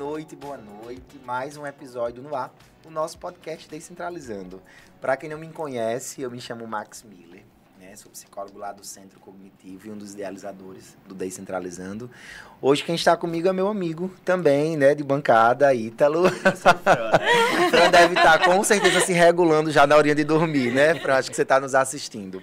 noite, boa noite. Mais um episódio no ar, o nosso podcast Descentralizando. Para quem não me conhece, eu me chamo Max Miller, né? Sou psicólogo lá do Centro Cognitivo e um dos idealizadores do Descentralizando. Hoje quem está comigo é meu amigo também, né, de bancada, Ítalo. Fran deve estar com certeza se regulando já na hora de dormir, né, Fran? Acho que você está nos assistindo.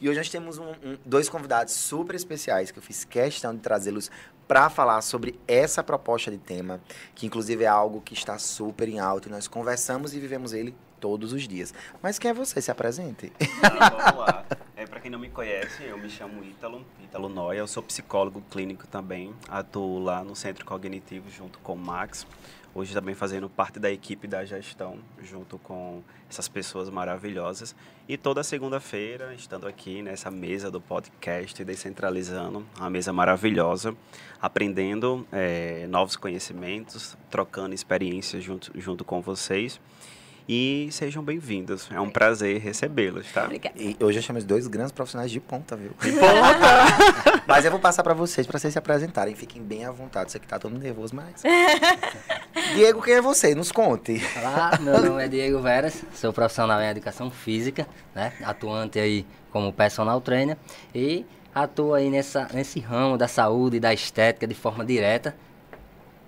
E hoje nós temos um, um, dois convidados super especiais que eu fiz questão de trazê-los para falar sobre essa proposta de tema, que inclusive é algo que está super em alta e nós conversamos e vivemos ele todos os dias. Mas quem é você? Se apresente. Ah, vamos lá. É, para quem não me conhece, eu me chamo Ítalo, Ítalo Noia, eu sou psicólogo clínico também, atuo lá no Centro Cognitivo junto com o Max. Hoje também fazendo parte da equipe da gestão, junto com essas pessoas maravilhosas. E toda segunda-feira, estando aqui nessa mesa do podcast Descentralizando, uma mesa maravilhosa, aprendendo é, novos conhecimentos, trocando experiências junto, junto com vocês. E sejam bem-vindos. É um prazer recebê-los, tá? Obrigada. E hoje eu chamo dois grandes profissionais de ponta, viu? De ponta! mas eu vou passar para vocês, para vocês se apresentarem. Fiquem bem à vontade. Você que tá todo nervoso, mas... Diego, quem é você? Nos conte. Olá, meu nome é Diego Veras. Sou profissional em educação física, né? Atuante aí como personal trainer. E atuo aí nessa, nesse ramo da saúde e da estética de forma direta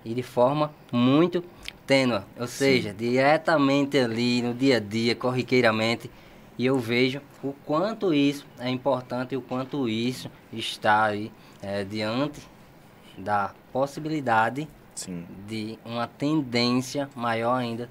e de forma muito tênue, ou seja, Sim. diretamente ali no dia a dia, corriqueiramente, e eu vejo o quanto isso é importante e o quanto isso está aí é, diante da possibilidade Sim. de uma tendência maior ainda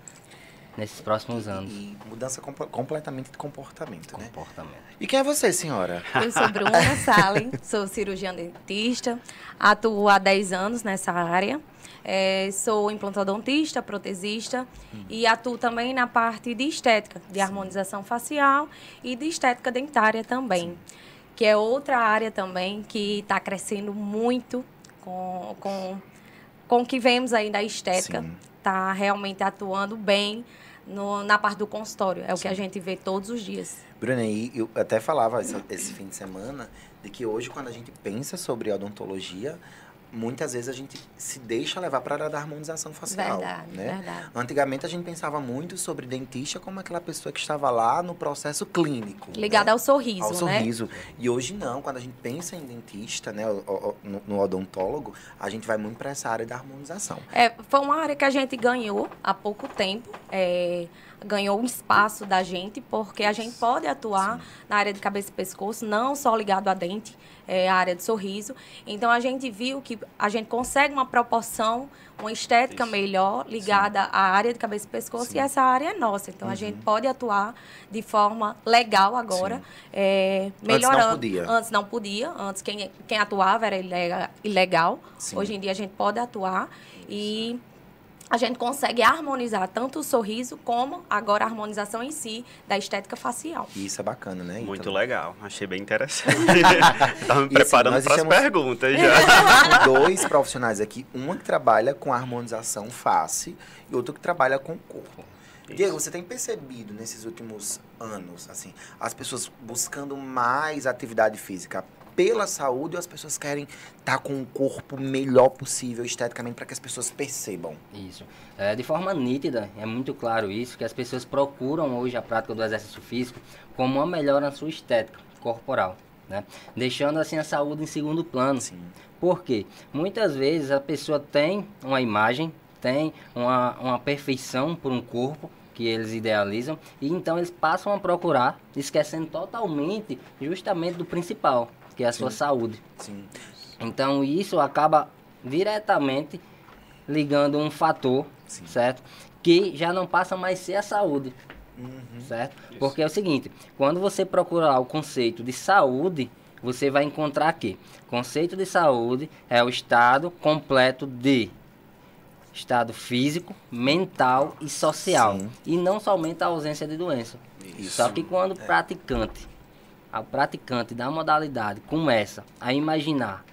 nesses próximos anos. E, e mudança comp completamente de comportamento, né? Comportamento. Né? E quem é você, senhora? Eu sou Bruna Salem, sou cirurgiã dentista, atuo há 10 anos nessa área. É, sou implantodontista, protesista hum. e atuo também na parte de estética, de Sim. harmonização facial e de estética dentária também, Sim. que é outra área também que está crescendo muito com, com, com o que vemos aí da estética. Está realmente atuando bem no, na parte do consultório. É o que a gente vê todos os dias. Bruna, e eu até falava esse fim de semana de que hoje, quando a gente pensa sobre odontologia, muitas vezes a gente se deixa levar para a área da harmonização facial. Verdade, né? verdade. Antigamente a gente pensava muito sobre dentista como aquela pessoa que estava lá no processo clínico. Ligada né? ao sorriso, ao né? sorriso. E hoje não, quando a gente pensa em dentista, né, no, no odontólogo, a gente vai muito para essa área da harmonização. É, foi uma área que a gente ganhou há pouco tempo. É, ganhou um espaço da gente, porque a gente pode atuar Sim. na área de cabeça e pescoço, não só ligado a dente, é, a área de sorriso. Então a gente viu que a gente consegue uma proporção, uma estética Isso. melhor ligada Sim. à área de cabeça e pescoço, Sim. e essa área é nossa. Então uhum. a gente pode atuar de forma legal agora, é, melhorando. Antes não podia. Antes não podia, antes quem, quem atuava era ilegal. Hoje em dia a gente pode atuar. E a gente consegue harmonizar tanto o sorriso como agora a harmonização em si da estética facial. Isso é bacana, né? Muito então... legal, achei bem interessante. Estava me preparando assim, para as perguntas já. dois profissionais aqui, uma que trabalha com harmonização face e outro que trabalha com corpo. Isso. Diego, você tem percebido nesses últimos anos, assim, as pessoas buscando mais atividade física pela saúde ou as pessoas querem estar tá com o corpo melhor possível esteticamente para que as pessoas percebam? Isso. É, de forma nítida, é muito claro isso, que as pessoas procuram hoje a prática do exercício físico como uma melhora na sua estética corporal. Né? Deixando assim a saúde em segundo plano. Sim. Por quê? Muitas vezes a pessoa tem uma imagem, tem uma, uma perfeição por um corpo, que eles idealizam e então eles passam a procurar, esquecendo totalmente justamente do principal, que é a Sim. sua saúde. Sim. Então isso acaba diretamente ligando um fator, Sim. certo? Que já não passa mais ser a saúde. Uhum. Certo? Isso. Porque é o seguinte, quando você procurar o conceito de saúde, você vai encontrar que conceito de saúde é o estado completo de estado físico, mental e social. Sim. E não somente a ausência de doença. Isso. Só que quando o é. praticante a praticante da modalidade começa a imaginar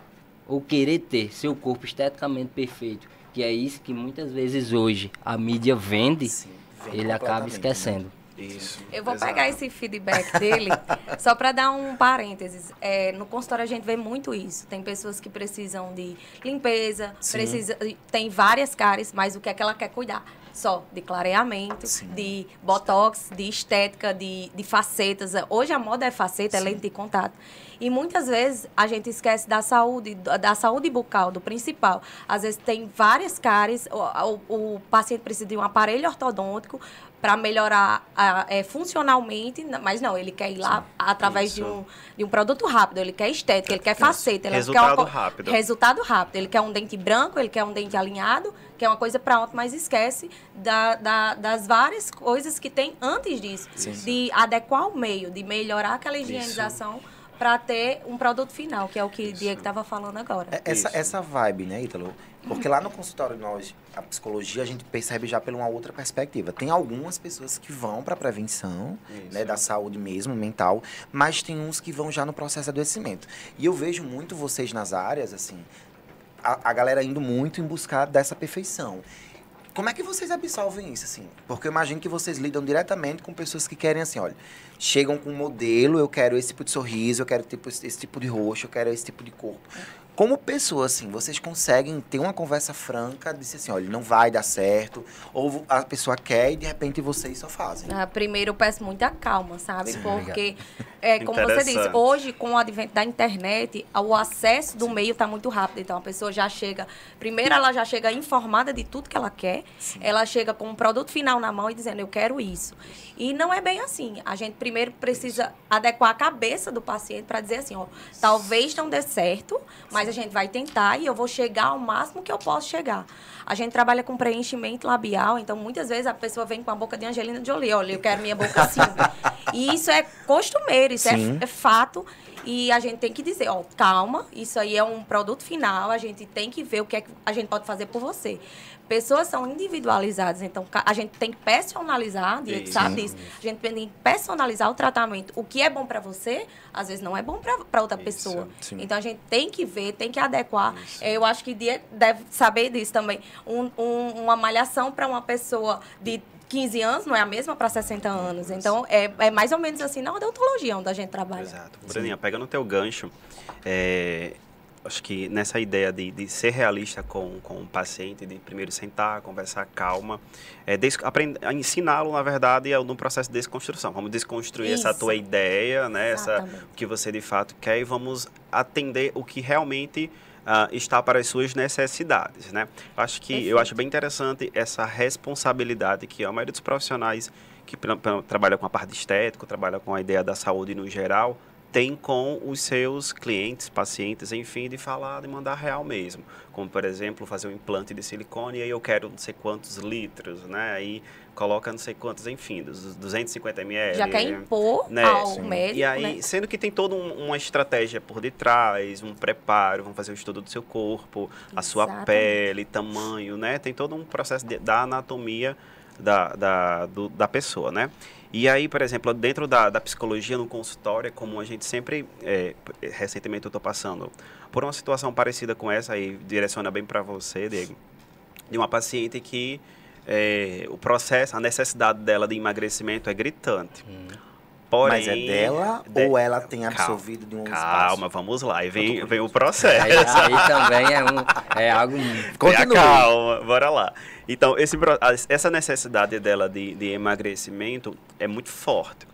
ou querer ter seu corpo esteticamente perfeito, que é isso que muitas vezes hoje a mídia vende, Sim, ele acaba né? esquecendo. Isso. Eu vou exato. pegar esse feedback dele, só para dar um parênteses. É, no consultório a gente vê muito isso. Tem pessoas que precisam de limpeza, Sim. precisa, tem várias cáries, mas o que é que ela quer cuidar? Só de clareamento, Sim. de botox, de estética, de, de facetas. Hoje a moda é faceta, é Sim. lente de contato. E muitas vezes a gente esquece da saúde, da saúde bucal, do principal. Às vezes tem várias cáries, o, o- o paciente precisa de um aparelho ortodôntico para melhorar a- é, funcionalmente, mas não, ele quer ir lá através de Isso. um, de um produto rápido, ele quer estética, ele quer faceta, ele Resultado quer uma rápido. Resultado rápido. Ele quer um dente branco, ele quer um dente alinhado, quer uma coisa para ontem, mas esquece da- da- das várias coisas que tem antes disso. Sim. De adequar o meio, de melhorar aquela higienização para ter um produto final, que é o que o Diego estava falando agora. É- Essa, Isso. essa vibe, né, Ítalo? Porque lá no consultório nós, a psicologia, a gente percebe já por uma outra perspectiva. Tem algumas pessoas que vão para prevenção, Isso. né, da saúde mesmo, mental, mas tem uns que vão já no processo de adoecimento. E eu vejo muito vocês nas áreas, assim, a, a galera indo muito em buscar dessa perfeição. Como é que vocês absorvem isso, assim? Porque eu imagino que vocês lidam diretamente com pessoas que querem, assim, olha, chegam com um modelo, eu quero esse tipo de sorriso, eu quero tipo, esse tipo de rosto, eu quero esse tipo de corpo. Como pessoa, assim, vocês conseguem ter uma conversa franca, de dizer assim, olha, não vai dar certo, ou a pessoa quer e de repente vocês só fazem. Ah, primeiro, eu peço muita calma, sabe? Sim, Porque, é, como você disse, hoje, com o advento da internet, o acesso do meio está muito rápido. Então, a pessoa já chega... Primeiro, ela já chega informada de tudo que ela quer. Ela chega com um produto final na mão e dizendo, eu quero isso. E não é bem assim. A gente primeiro precisa adequar a cabeça do paciente para dizer assim, ó, talvez não dê certo, mas a gente vai tentar e eu vou chegar ao máximo que eu posso chegar. A gente trabalha com preenchimento labial, então muitas vezes a pessoa vem com a boca de Angelina Jolie, olha, eu quero minha boca assim. e isso é costumeiro, isso é, é fato. E a gente tem que dizer, ó, calma, isso aí é um produto final, a gente tem que ver o que é que a gente pode fazer por você. Pessoas são individualizadas, então a gente tem que personalizar, Diego Isso. sabe disso. A gente tem que personalizar o tratamento. O que é bom para você, às vezes não é bom para outra Isso, pessoa. sim. Então a gente tem que ver, tem que adequar. Eu acho que Diego deve saber disso também. Um- um- uma malhação para uma pessoa de 15 anos não é a mesma para 60 anos. Então é, é mais ou menos assim na odontologia onde a gente trabalha. Exato. Bruninha, pegando o teu gancho, é, acho que nessa ideia de, de ser realista com, com o paciente, de primeiro sentar, conversar calma, é, ensiná-lo, na verdade, é no processo de desconstrução. Vamos desconstruir essa Isso. tua ideia, né? Essa, o que você de fato quer e vamos atender o que realmente ah, está para as suas necessidades, né? Acho que eu Perfeito. acho bem interessante essa responsabilidade que a maioria dos profissionais que pra- pra- trabalha com a parte estética, trabalha com a ideia da saúde no geral, tem com os seus clientes, pacientes, enfim, de falar, de mandar real mesmo. Como, por exemplo, fazer um implante de silicone e aí eu quero não sei quantos litros, né? Aí coloca não sei quantos, enfim, dos 250 ml. Já quer impor né? ao Sim. médico, E aí, né? sendo que tem toda um- uma estratégia por detrás, um preparo, vamos fazer o estudo do seu corpo, a sua pele, tamanho, né? Tem todo um processo de- da anatomia da, da, do- da pessoa, né? E aí, por exemplo, dentro da, da psicologia no consultório, é comum a gente sempre, é, recentemente eu estou passando por uma situação parecida com essa, aí direciona bem para você, Diego, de uma paciente que é, o processo, a necessidade dela de emagrecimento é gritante. Porém, Mas é dela de- ou ela tem Calma, absorvido de um Calma, espaço? vamos lá. E vem, vem o Aí, processo. aí também é, um, é algo. Continue. Tenha calma, bora lá. Então, esse, essa necessidade dela de, de emagrecimento é muito forte.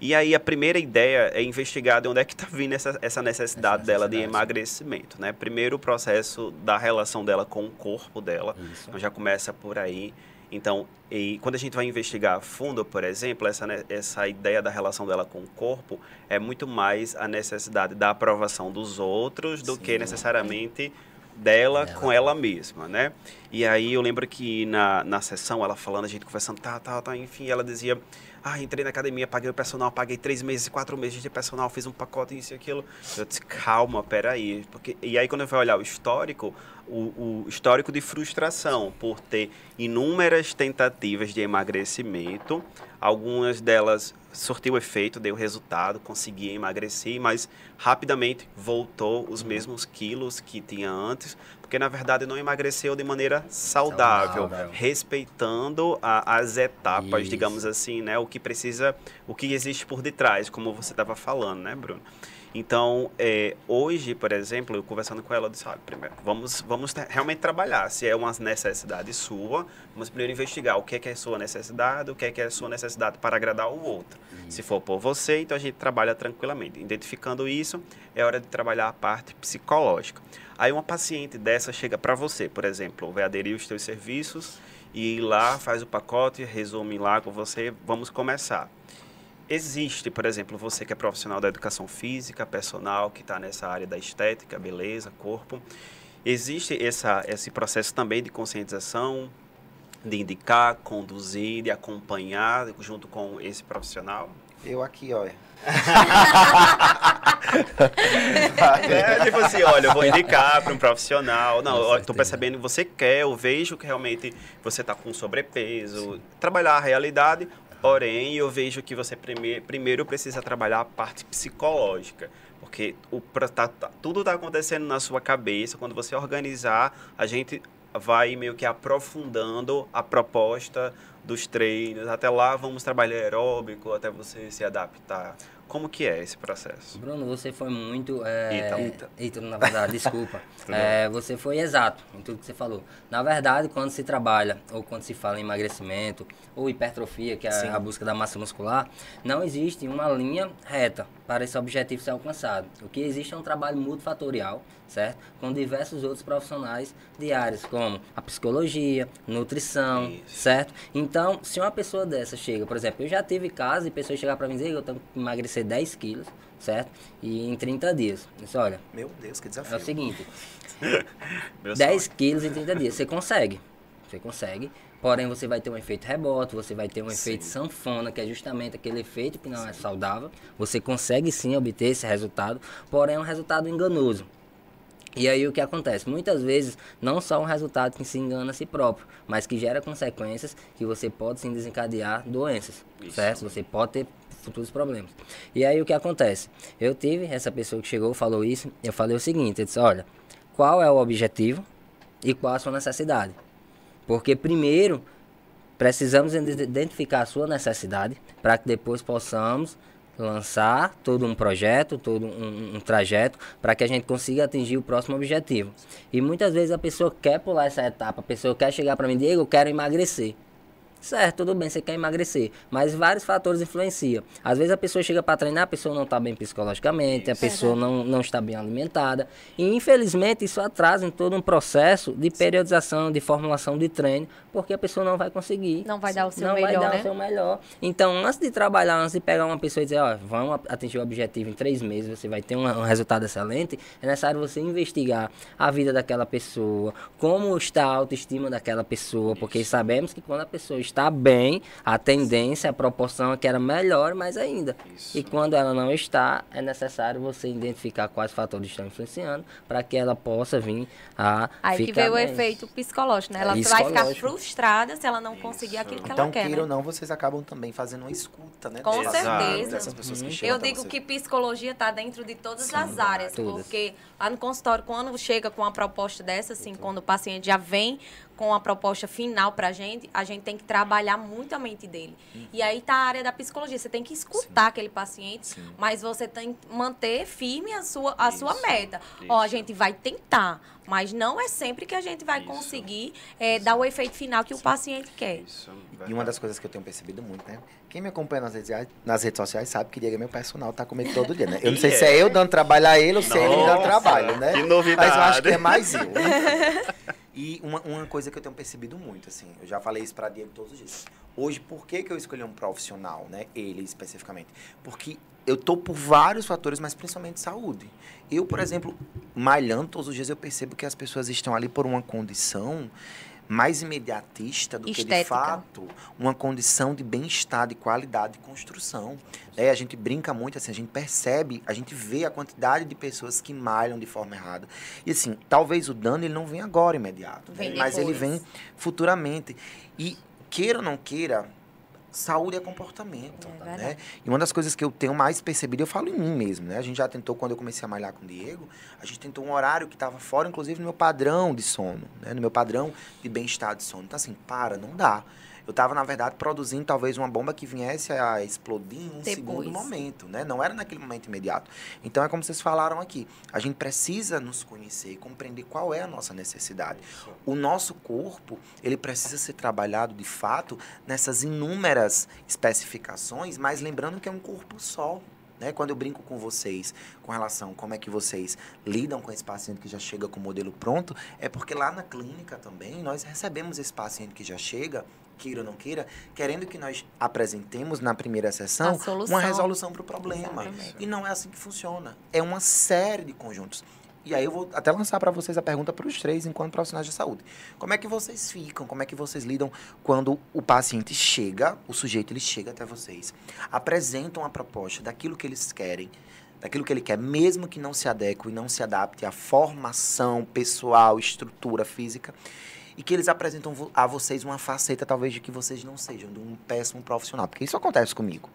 E aí, a primeira ideia é investigar de onde é que está vindo essa, essa necessidade Essa dela de necessidade. emagrecimento, né? Primeiro, o processo da relação dela com o corpo dela. Isso. Então, já começa por aí. Então, e quando a gente vai investigar a fundo, por exemplo, essa, essa ideia da relação dela com o corpo é muito mais a necessidade da aprovação dos outros do que Sim. necessariamente dela Dela. com ela mesma, né? E aí eu lembro que na, na sessão, ela falando, a gente conversando, tá, tá, tá, enfim, ela dizia, ah, entrei na academia, paguei o personal, paguei três meses, quatro meses de personal, fiz um pacote, isso e aquilo. Eu disse, calma, peraí. Porque, e aí quando eu fui olhar o histórico, o, o histórico de frustração por ter inúmeras tentativas de emagrecimento, algumas delas surtiu efeito, deu resultado, consegui emagrecer, mas rapidamente voltou os mesmos quilos que tinha antes, porque na verdade não emagreceu de maneira saudável, Saudável. respeitando a- as etapas, Isso. digamos assim, né? O que precisa, o que existe por detrás, como você estava falando, né, Bruno? Então, é, hoje, por exemplo, eu conversando com ela, eu disse, primeiro, vamos, vamos te- realmente trabalhar. Se é uma necessidade sua, vamos primeiro investigar o que é, que é sua necessidade, o que é, que é sua necessidade para agradar o outro. Se for por você, então a gente trabalha tranquilamente. Identificando isso, é hora de trabalhar a parte psicológica. Aí uma paciente dessa chega para você, por exemplo, vai aderir os teus serviços e ir lá, faz o pacote, resume lá com você, vamos começar. Existe, por exemplo, você que é profissional da educação física, personal, que está nessa área da estética, beleza, corpo. Existe essa, esse processo também de conscientização, de indicar, conduzir, de acompanhar junto com esse profissional? Eu aqui, olha. É, tipo assim, olha, eu vou indicar para um profissional. Não, certeza. percebendo que você quer, eu vejo que realmente você está com sobrepeso. Trabalhar a realidade, porém, eu vejo que você prime primeiro precisa trabalhar a parte psicológica. Porque o, tá- tá- tudo está acontecendo na sua cabeça. Quando você organizar, a gente vai meio que aprofundando a proposta dos treinos. Até lá, vamos trabalhar aeróbico, até você se adaptar. Como que é esse processo? Bruno, você foi muito. É, Ítalo. Ítalo, na verdade, desculpa. É, você foi exato em tudo que você falou. Na verdade, quando se trabalha, ou quando se fala em emagrecimento, ou hipertrofia, que é Sim. a busca da massa muscular, não existe uma linha reta para esse objetivo ser alcançado. O que existe é um trabalho multifatorial, certo? Com diversos outros profissionais de áreas, como a psicologia, nutrição, Isso. certo? Então, se uma pessoa dessa chega, por exemplo, eu já tive casos de pessoas chegar para mim e dizer que eu tenho que emagrecer 10 quilos, certo? E em 30 dias. Eu disse, olha, Meu Deus, que é desafio. o seguinte, Meu 10 sonho. quilos em 30 dias, você consegue. Você consegue. Porém, você vai ter um efeito rebote, você vai ter um efeito sanfona, que é justamente aquele efeito que não é saudável. Você consegue sim obter esse resultado, porém é um resultado enganoso. E aí o que acontece? Muitas vezes não só um resultado que se engana a si próprio, mas que gera consequências que você pode sim desencadear doenças, Isso. certo? Você pode ter futuros problemas. E aí o que acontece? Eu tive essa pessoa que chegou, falou isso, eu falei o seguinte, eu disse, olha, qual é o objetivo e qual a sua necessidade? Porque primeiro precisamos ide- identificar a sua necessidade para que depois possamos lançar todo um projeto, todo um, um trajeto para que a gente consiga atingir o próximo objetivo. E muitas vezes a pessoa quer pular essa etapa, a pessoa quer chegar para mim, Diego, eu quero emagrecer. Certo, tudo bem, você quer emagrecer, mas vários fatores influenciam. Às vezes a pessoa chega para treinar, a pessoa não está bem psicologicamente, a pessoa não, não está bem alimentada. E infelizmente isso atrasa em todo um processo de periodização, de formulação de treino, porque a pessoa não vai conseguir. Não vai dar o seu não melhor, vai dar né? o seu melhor. Então, antes de trabalhar, antes de pegar uma pessoa e dizer, ó, vamos atingir o objetivo em três meses, você vai ter um, um resultado excelente, é necessário você investigar a vida daquela pessoa, como está a autoestima daquela pessoa, porque sabemos que quando a pessoa está bem, a tendência, a proporção é que era melhor mais ainda. Isso. E quando ela não está, é necessário você identificar quais fatores estão influenciando para que ela possa vir a Aí que ficar vem o bem. efeito psicológico, né? Ela vai ficar frustrada se ela não Isso. conseguir aquilo que Então, ela quer, queira né? ou não, vocês acabam também fazendo uma escuta, né? Com certeza. Dessas pessoas que chegam Eu digo você. que psicologia está dentro de todas Sim, as áreas, todas. porque lá no consultório, quando chega com uma proposta dessa, assim, quando o paciente já vem com a proposta final pra gente, a gente tem que trabalhar muito a mente dele. E aí tá a área da psicologia, você tem que escutar aquele paciente, Sim. mas você tem que manter firme a sua, a sua Isso, meta. Ó, a isso. gente vai tentar, mas não é sempre que a gente vai Isso. conseguir eh, dar o efeito final que o paciente quer. Isso, E uma das coisas que eu tenho percebido muito, né? Quem me acompanha nas redes, sociais- nas redes sociais sabe que Diego é meu personal, tá comigo todo dia, né? Eu não sei E se é. é eu dando trabalho a ele ou se é ele dando trabalho, né? que novidade. Mas eu acho que é mais eu. E uma, uma coisa que eu tenho percebido muito, assim, eu já falei isso pra Diego todos os dias. Hoje, por que, que eu escolhi um profissional, né? Ele especificamente? Porque eu tô por vários fatores, mas principalmente saúde. Eu, por exemplo, malhando todos os dias, eu percebo que as pessoas estão ali por uma condição mais imediatista do que de Estética. fato uma condição de bem-estar, de qualidade de construção. É, a gente brinca muito assim, a gente percebe, a gente vê a quantidade de pessoas que malham de forma errada. E assim, talvez o dano ele não venha agora imediato, né? Mas ele vem futuramente. E queira ou não queira, saúde é comportamento, É né? E uma das coisas que eu tenho mais percebido, eu falo em mim mesmo, né? A gente já tentou, quando eu comecei a malhar com o Diego, a gente tentou um horário que estava fora, inclusive, no meu padrão de sono, né? No meu padrão de bem-estar de sono. Então, assim, para, não dá. Eu estava, na verdade, produzindo talvez uma bomba que viesse a explodir em um Depois. segundo momento, né? Não era naquele momento imediato. Então, é como vocês falaram aqui. A gente precisa nos conhecer e compreender qual é a nossa necessidade. O nosso corpo, ele precisa ser trabalhado de fato nessas inúmeras especificações, mas lembrando que é um corpo só. Né? Quando eu brinco com vocês com relação a como é que vocês lidam com esse paciente que já chega com o modelo pronto, é porque lá na clínica também nós recebemos esse paciente que já chega, queira ou não queira, querendo que nós apresentemos na primeira sessão uma resolução para o problema. Exatamente. E não é assim que funciona. É uma série de conjuntos. E aí eu vou até lançar para vocês a pergunta para os três enquanto profissionais de saúde. Como é que vocês ficam? Como é que vocês lidam quando o paciente chega, o sujeito ele chega até vocês, apresentam a proposta daquilo que eles querem, daquilo que ele quer, mesmo que não se adeque e não se adapte à formação pessoal, estrutura física, e que eles apresentam a vocês uma faceta talvez de que vocês não sejam de um péssimo profissional, porque isso acontece comigo.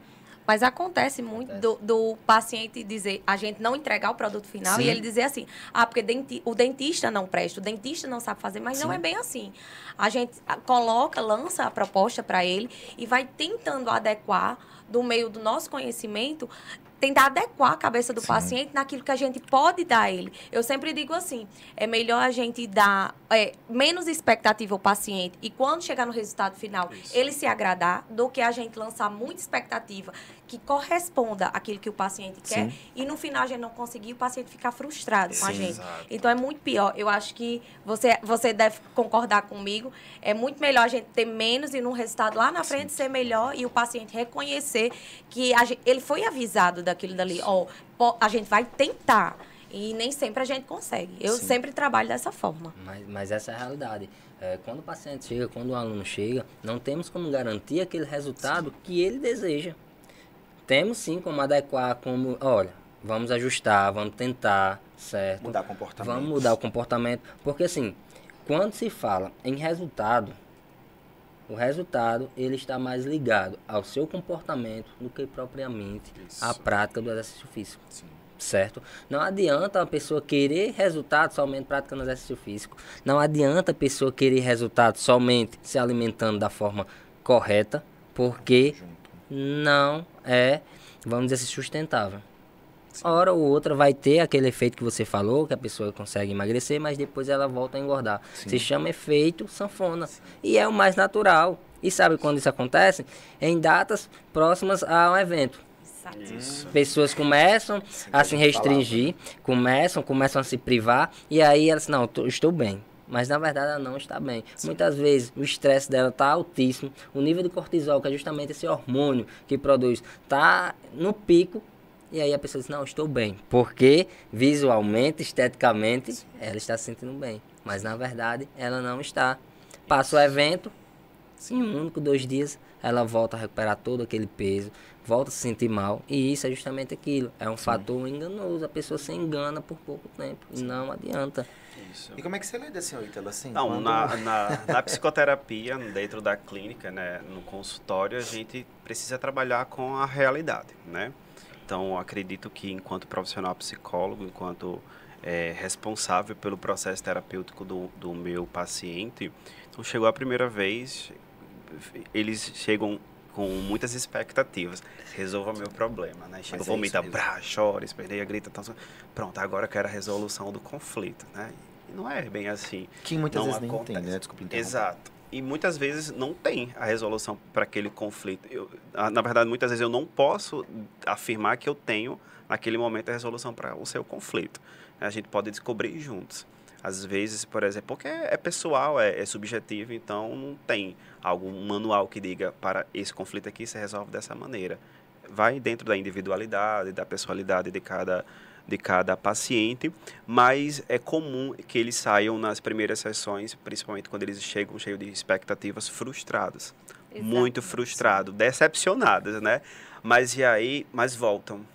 Mas acontece muito do, do paciente dizer, a gente não entregar o produto final Sim. e ele dizer assim, ah, porque denti- o dentista não presta, o dentista não sabe fazer, mas não Sim. é bem assim. A gente coloca, lança a proposta para ele e vai tentando adequar do meio do nosso conhecimento, tentar adequar a cabeça do Sim. paciente naquilo que a gente pode dar a ele. Eu sempre digo assim, é melhor a gente dar é, menos expectativa ao paciente e quando chegar no resultado final, Isso. ele se agradar, do que a gente lançar muita expectativa que corresponda àquilo que o paciente quer Sim. e no final a gente não conseguir, o paciente ficar frustrado com a Sim. gente. Exato. Então é muito pior. Eu acho que você, você deve concordar comigo. É muito melhor a gente ter menos e no resultado lá na frente ser melhor e o paciente reconhecer que a gen- ele foi avisado daquilo dali. Ó, po- a gente vai tentar. E nem sempre a gente consegue. Eu Sim. sempre trabalho dessa forma. Mas, mas essa é a realidade. É, quando o paciente chega, quando o aluno chega, não temos como garantir aquele resultado que ele deseja. Temos sim como adequar, como, olha, vamos ajustar, vamos tentar, certo? Mudar comportamento. Vamos mudar o comportamento. Porque assim, quando se fala em resultado, o resultado ele está mais ligado ao seu comportamento do que propriamente Isso. à prática do exercício físico Sim. certo? Não adianta a pessoa querer resultado somente praticando exercício físico. Não adianta a pessoa querer resultado somente se alimentando da forma correta, porque Junto. não é, vamos dizer assim, sustentável. Hora ou outra vai ter aquele efeito que você falou, que a pessoa consegue emagrecer, mas depois ela volta a engordar. Sim. Se chama efeito sanfona. E é o mais natural. E sabe quando isso acontece? Em datas próximas a um evento Isso. pessoas começam Sim, a se restringir, começam, começam a se privar, e aí elas, não, tô- estou bem. Mas na verdade ela não está bem. Muitas vezes o estresse dela está altíssimo, o nível de cortisol, que é justamente esse hormônio que produz, está no pico, e aí a pessoa diz, não, estou bem. Porque visualmente, esteticamente, ela está se sentindo bem. Mas na verdade ela não está. Passa o evento, em um único, dois dias, ela volta a recuperar todo aquele peso, volta a se sentir mal. E isso é justamente aquilo. É um fator enganoso. A pessoa se engana por pouco tempo. E não adianta. Isso. E como é que você lida, senhor Ítalo, assim? Não, quando- na, na, na psicoterapia, dentro da clínica, né, no consultório, a gente precisa trabalhar com a realidade, né? Então, acredito que enquanto profissional psicólogo, enquanto é, responsável pelo processo terapêutico do, do meu paciente, então chegou a primeira vez, eles chegam com muitas expectativas. Resolva meu problema, né? Chega, é vomita, mesmo. brá, chora, esperneia, grita, tal, pronto, agora eu quero a resolução do conflito, né? Não é bem assim. Que muitas não vezes nem acontece. entende, né? Desculpa interromper. Exato. E muitas vezes não tem a resolução para aquele conflito. Eu, ah, na verdade, muitas vezes eu não posso afirmar que eu tenho, naquele momento, a resolução para o seu conflito. A gente pode descobrir juntos. Às vezes, por exemplo, porque é pessoal, é, é subjetivo, então não tem algum manual que diga para esse conflito aqui se resolve dessa maneira. Vai dentro da individualidade, da personalidade de cada, de cada paciente, mas é comum que eles saiam nas primeiras sessões, principalmente quando eles chegam cheios de expectativas frustradas. Muito Exato. frustrados, decepcionadas, né? Mas e aí, mas voltam.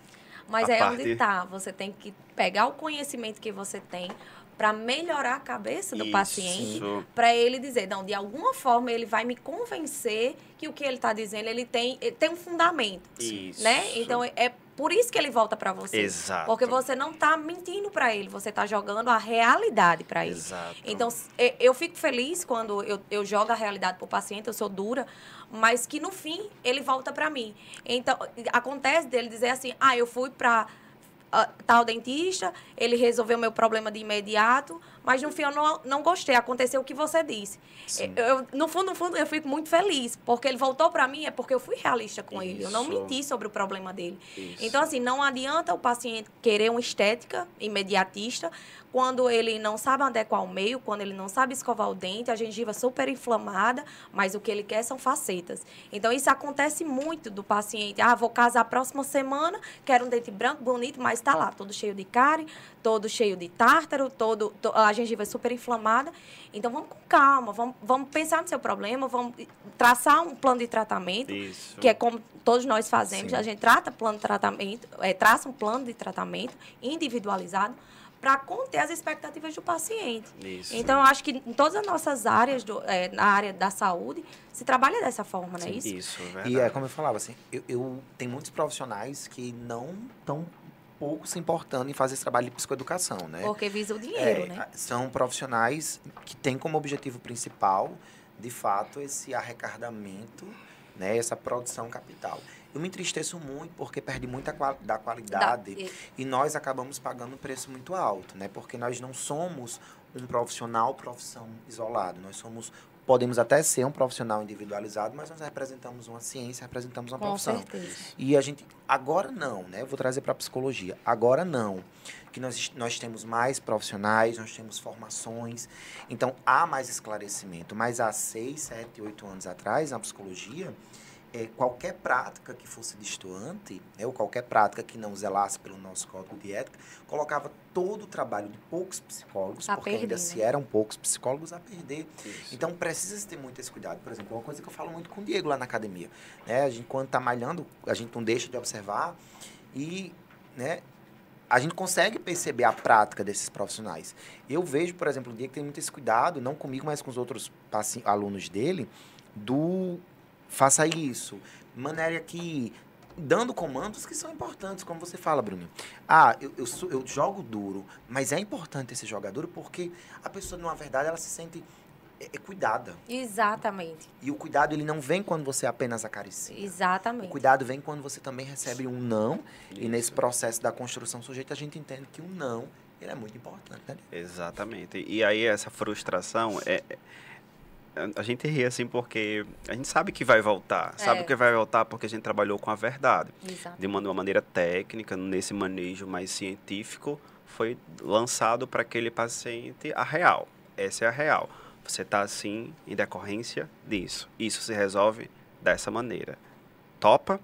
Mas é parte- onde tá. Você tem que pegar o conhecimento que você tem, para melhorar a cabeça do Isso. paciente, para ele dizer, não, de alguma forma ele vai me convencer que o que ele está dizendo ele tem, ele tem um fundamento, Isso. né? Então é- é por isso que ele volta para você, Exato. porque você não está mentindo para ele, você está jogando a realidade para ele. Exato. Então, e- eu fico feliz quando eu, eu jogo a realidade pro paciente, eu sou dura, mas que no fim ele volta para mim. Então, acontece dele dizer assim: ah, eu fui para tal dentista, ele resolveu meu problema de imediato, mas no fim eu não, não gostei, aconteceu o que você disse. Eu, eu- no fundo, no fundo, eu fico muito feliz, porque ele voltou para mim, é porque eu fui realista com ele, eu não Isso. menti sobre o problema dele. Isso. Então, assim, não adianta o paciente querer uma estética imediatista quando ele não sabe adequar o meio, quando ele não sabe escovar o dente, a gengiva super inflamada, mas o que ele quer são facetas. Então, isso acontece muito do paciente. Ah, vou casar próxima semana, quero um dente branco, bonito, mas tá lá, todo cheio de cárie, todo cheio de tártaro, todo, to- a gengiva é super inflamada. Então, vamos com calma, vamos, vamos pensar no seu problema, vamos traçar um plano de tratamento Isso. que é como todos nós fazemos. Sim. A gente trata plano de tratamento, é, traça um plano de tratamento individualizado para conter as expectativas do paciente. Isso. Então, eu acho que em todas as nossas áreas, do- é, na área da saúde, se trabalha dessa forma, não é isso? Isso, verdade. E é como eu falava, assim, eu, eu tem muitos profissionais que não estão pouco se importando em fazer esse trabalho de psicoeducação, né? Porque visa o dinheiro, É, né? São profissionais que têm como objetivo principal, de fato, esse arrecadamento, né, essa produção capital. Eu me entristeço muito porque perde muita qual- da qualidade Da- e- e nós acabamos pagando um preço muito alto, né? Porque nós não somos um profissional profissão isolado. Nós somos podemos até ser um profissional individualizado, mas nós representamos uma ciência, representamos uma Com profissão. certeza. E a gente, agora não, né? Eu vou trazer para a psicologia. Agora não. Que nós, nós temos mais profissionais, nós temos formações. Então, há mais esclarecimento. Mas há seis, sete, oito anos atrás, na psicologia, eh, qualquer prática que fosse destoante, né, ou qualquer prática que não zelasse pelo nosso código de ética, colocava todo o trabalho de poucos psicólogos, A porque perder, ainda né? se eram poucos psicólogos, a perder. Isso. Então precisa se ter muito esse cuidado. Por exemplo, uma coisa que eu falo muito com o Diego lá na academia. Né? A gente, quando está malhando, a gente não deixa de observar e né, a gente consegue perceber a prática desses profissionais. Eu vejo, por exemplo, o Diego tem muito esse cuidado, não comigo, mas com os outros alunos dele, do faça isso, maneira que dando comandos que são importantes, como você fala, Bruno. Ah, eu, eu, sou- eu jogo duro, mas é importante esse jogador porque a pessoa, na verdade, ela se sente é, é cuidada. Exatamente. E o cuidado, ele não vem quando você apenas acaricia. O Exatamente. cuidado vem quando você também recebe um não. E nesse processo da construção sujeita, a gente entende que o não, ele é muito importante, né? Exatamente. E aí essa frustração é é- a gente ri assim porque a gente sabe que vai voltar. Sabe É. que vai voltar porque a gente trabalhou com a verdade. Exato. De uma, de uma maneira técnica, nesse manejo mais científico, foi lançado para aquele paciente a real. Essa é a real. Você está assim em decorrência disso. Isso se resolve dessa maneira. Topa?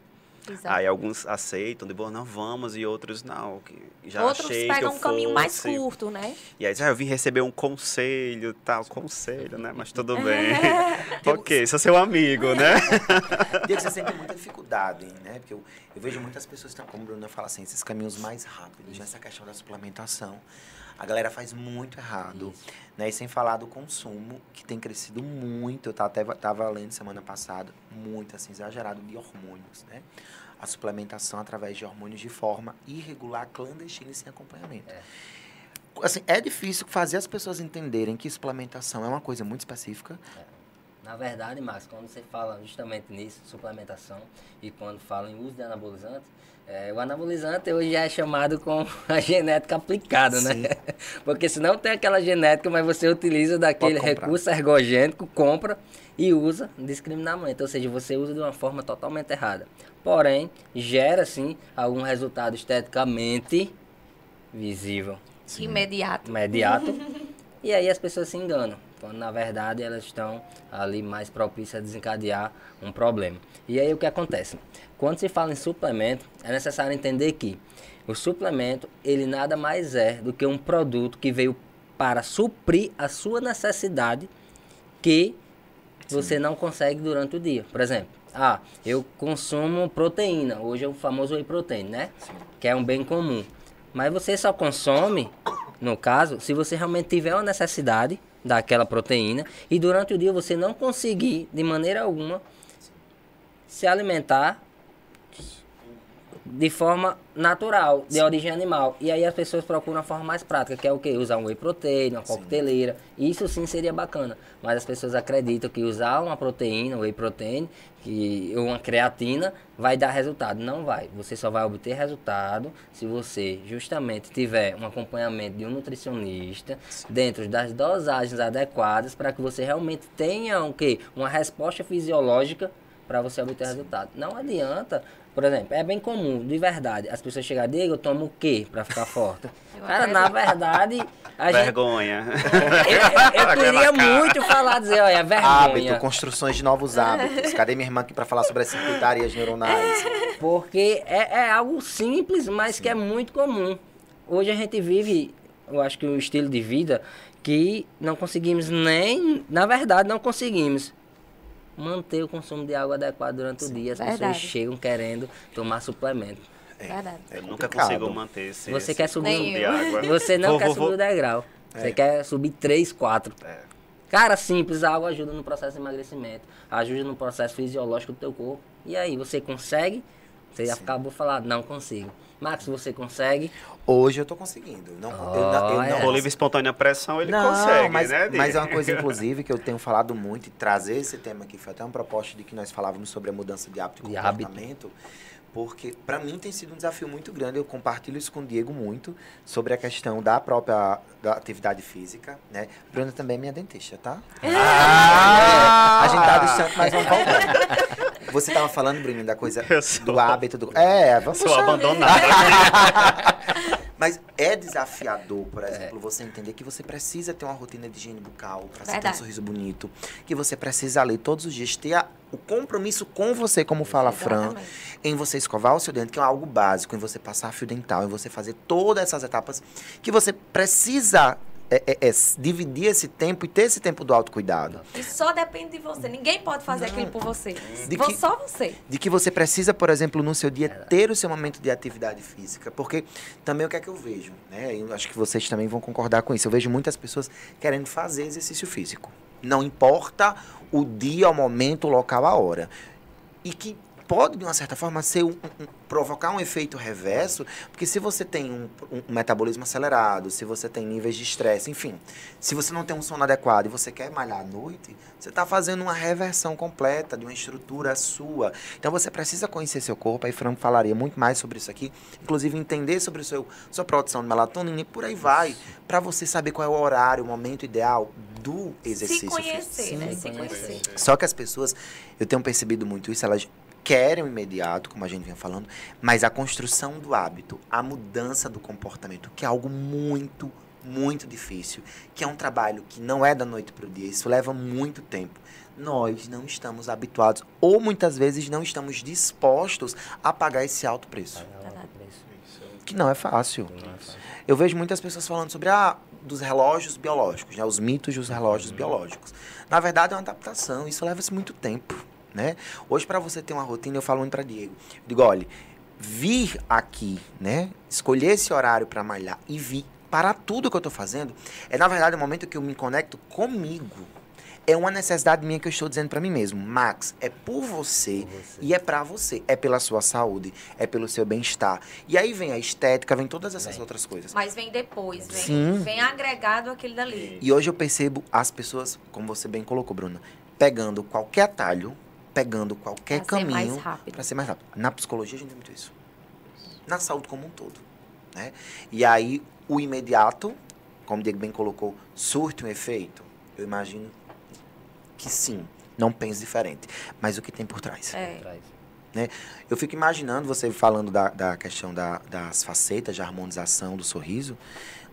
Exato. Aí alguns aceitam, de boa, não vamos, e outros não. Que já Outros achei que pegam eu um caminho mais fosse. curto, né? E aí, ah, eu vim receber um conselho, tal, conselho, né? Mas tudo bem. ok, sou seu amigo, né? Diego, você sente muita dificuldade, né? Porque eu, eu vejo muitas pessoas, que estão, como o Bruno fala assim, esses caminhos mais rápidos, essa questão da suplementação. A galera faz muito errado, Isso. né? E sem falar do consumo, que tem crescido muito. Eu tava, até tava lendo semana passada, muito assim, exagerado de hormônios, né? A suplementação através de hormônios de forma irregular, clandestina e sem acompanhamento. É. Assim, é difícil fazer as pessoas entenderem que suplementação é uma coisa muito específica. Na verdade, Max, quando você fala justamente nisso, suplementação, e quando fala em uso de anabolizante, é, o anabolizante hoje é chamado com a genética aplicada, né? Sim. Porque se não tem aquela genética, mas você utiliza daquele recurso ergogênico, compra e usa indiscriminadamente. Ou seja, você usa de uma forma totalmente errada. Porém, gera sim algum resultado esteticamente visível Imediato. imediato. e aí as pessoas se enganam, quando na verdade elas estão ali mais propícias a desencadear um problema. E aí o que acontece? Quando se fala em suplemento, é necessário entender que o suplemento, ele nada mais é do que um produto que veio para suprir a sua necessidade que você não consegue durante o dia. Por exemplo, ah, eu consumo proteína, hoje é o famoso whey protein, né? Que é um bem comum. Mas você só consome no caso, se você realmente tiver uma necessidade daquela proteína e durante o dia você não conseguir de maneira alguma se alimentar de forma natural, de origem animal. E aí as pessoas procuram a forma mais prática, que é o que? Usar um whey protein, uma coqueteleira. Isso sim seria bacana. Mas as pessoas acreditam que usar uma proteína, whey protein, que, ou uma creatina, vai dar resultado. Não vai. Você só vai obter resultado se você justamente tiver um acompanhamento de um nutricionista dentro das dosagens adequadas para que você realmente tenha o quê? Uma resposta fisiológica para você obter resultado. Não adianta por exemplo, é bem comum, de verdade, as pessoas chegarem, Diego, eu tomo o quê pra ficar forte? Cara, na verdade. A vergonha. Gente... Eu, eu queria muito falar, dizer, olha, é vergonha. Hábito, construções de novos hábitos. Cadê minha irmã aqui pra falar sobre as circuitarias neuronais? Porque é, é algo simples, mas Sim. que é muito comum. Hoje a gente vive, eu acho que um estilo de vida que não conseguimos nem. Na verdade, não conseguimos manter o consumo de água adequado durante Sim, o dia. As verdade. pessoas chegam querendo tomar suplemento. É, verdade. É eu nunca consigo manter esse, você esse quer subir de água. Você não vou, quer vou, subir vou. o degrau. É. Você quer subir 3, 4. É. Cara, simples, a água ajuda no processo de emagrecimento, ajuda no processo fisiológico do teu corpo. E aí, você consegue? Você Sim. acabou de falar, não consigo. Max, você consegue? Hoje eu tô conseguindo. Não, oh, eu, eu, eu não é. livre espontânea pressão, ele não, consegue, mas, né? Mas é uma coisa, inclusive, que eu tenho falado muito e trazer esse tema aqui foi até uma proposta de que nós falávamos sobre a mudança de hábito e de comportamento. Hábito. Porque para mim tem sido um desafio muito grande. Eu compartilho isso com o Diego muito sobre a questão da própria da atividade física, né? Bruna também é minha dentista, tá? Ah! a gente tá distante, mas vamos voltar. Você estava falando, Bruninho, da coisa do hábito do. É, vamos Sou abandonado. Mas é desafiador, por exemplo, é. você entender que você precisa ter uma rotina de higiene bucal para ter um sorriso bonito. Que você precisa ler todos os dias, ter a, o compromisso com você, como fala a Fran, em você escovar o seu dente, que é algo básico, em você passar fio dental, em você fazer todas essas etapas que você precisa é, é, é, dividir esse tempo e ter esse tempo do autocuidado. E só depende de você. Ninguém pode fazer Não. aquilo por você. De que, só você. De que você precisa, por exemplo, no seu dia, ter o seu momento de atividade física. Porque também o que é que eu vejo? Né? Eu acho que vocês também vão concordar com isso. Eu vejo muitas pessoas querendo fazer exercício físico. Não importa o dia, o momento, o local, a hora. E que pode, de uma certa forma, ser um, um, provocar um efeito reverso, porque se você tem um, um, metabolismo acelerado, se você tem níveis de estresse, enfim, se você não tem um sono adequado e você quer malhar à noite, você está fazendo uma reversão completa de uma estrutura sua. Então você precisa conhecer seu corpo, aí Franco falaria muito mais sobre isso aqui, inclusive entender sobre o seu, sua produção de melatonina e por aí vai, para você saber qual é o horário, o momento ideal do exercício. Se conhecer, né? Se conhecer. Só que as pessoas, eu tenho percebido muito isso, elas querem o imediato, como a gente vinha falando, mas a construção do hábito, a mudança do comportamento, que é algo muito, muito difícil, que é um trabalho que não é da noite para o dia, isso leva muito tempo. Nós não estamos habituados, ou muitas vezes não estamos dispostos a pagar esse alto preço. Que não é fácil. Eu vejo muitas pessoas falando sobre ah, dos relógios biológicos, né? os mitos dos relógios biológicos. Na verdade, é uma adaptação, isso leva-se muito tempo né? Hoje, para você ter uma rotina, eu falo muito para Diego. Eu digo, olha, vir aqui, né? Escolher esse horário para malhar e vir para tudo que eu estou fazendo, é na verdade o momento que eu me conecto comigo. É uma necessidade minha que eu estou dizendo para mim mesmo. Max, é por você, por você. e é para você. É pela sua saúde, é pelo seu bem-estar. E aí vem a estética, vem todas essas vem. outras coisas. Mas vem depois, vem, Sim. vem agregado aquele dali. E hoje eu percebo as pessoas, como você bem colocou, Bruna, pegando qualquer atalho, pegando qualquer pra caminho para ser mais rápido. Na psicologia a gente tem muito isso. Na saúde como um todo. Né? E aí o imediato, como o Diego bem colocou, surte um efeito. Eu imagino que sim, não pense diferente. Mas o que tem por trás? É. Né? Eu fico imaginando você falando da, da questão da, das facetas, de harmonização do sorriso.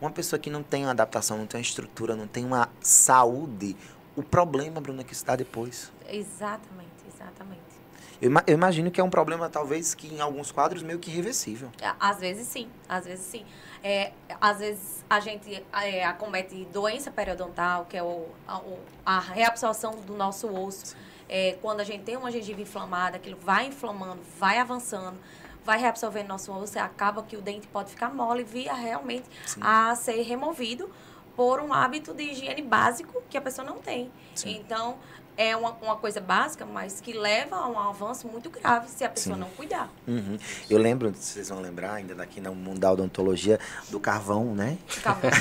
Uma pessoa que não tem uma adaptação, não tem uma estrutura, não tem uma saúde. O problema, Bruna, é que está depois. Exatamente. Exatamente. Eu, eu, imagino que é um problema, talvez, que em alguns quadros meio que irreversível. Às vezes sim, às vezes sim. É, às vezes a gente é, acomete doença periodontal, que é o, a, a reabsorção do nosso osso. É, quando a gente tem uma gengiva inflamada, aquilo vai inflamando, vai avançando. vai reabsorvendo nosso osso e acaba que o dente pode ficar mole e via realmente Sim. a ser removido por um hábito de higiene básico que a pessoa não tem. Sim. Então, é uma, uma coisa básica, mas que leva a um avanço muito grave se a pessoa Sim. não cuidar. Uhum. Eu lembro, vocês vão lembrar, ainda daqui no mundo da odontologia, do carvão, né? Carvão.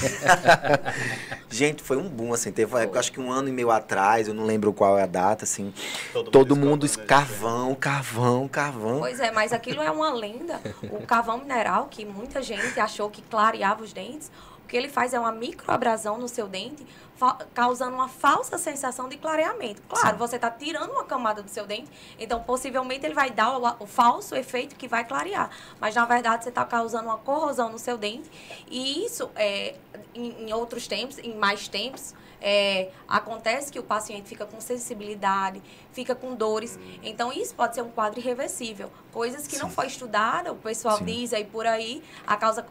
Gente, foi um boom, assim. Teve, eu acho que um ano e meio atrás, eu não lembro qual é a data, assim. Todo, todo mundo, mundo carvão, carvão, carvão. Pois é, mas aquilo é uma lenda. O carvão mineral, que muita gente achou que clareava os dentes, o que ele faz é uma microabrasão no seu dente, causando uma falsa sensação de clareamento. Claro, Sim. você está tirando uma camada do seu dente, então possivelmente ele vai dar o, o falso efeito que vai clarear. Mas na verdade você está causando uma corrosão no seu dente. E isso, é, em, em outros tempos, em mais tempos, é, acontece que o paciente fica com sensibilidade, fica com dores. Então, isso pode ser um quadro irreversível. Coisas que Sim. não foi estudada, o pessoal Sim. diz aí por aí, a causa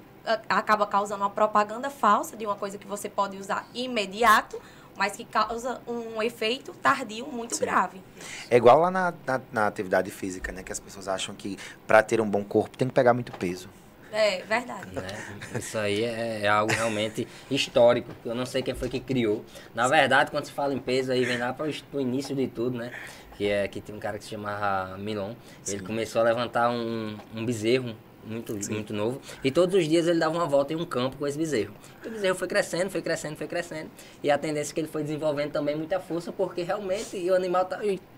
acaba causando uma propaganda falsa de uma coisa que você pode usar imediato, mas que causa um efeito tardio muito Sim. grave. É igual lá na, na, na, atividade física, né? Que as pessoas acham que para ter um bom corpo tem que pegar muito peso. É, verdade. Né? Isso aí é, é, algo realmente histórico, eu não sei quem foi que criou. Na verdade, quando se fala em peso, aí vem lá para o início de tudo, né? Que, é, que tem um cara que se chamava Milon. Ele começou a levantar um, um bezerro muito, muito novo. E todos os dias ele dava uma volta em um campo com esse bezerro. E o bezerro foi crescendo, foi crescendo, foi crescendo. E a tendência é que ele foi desenvolvendo também muita força, porque realmente o animal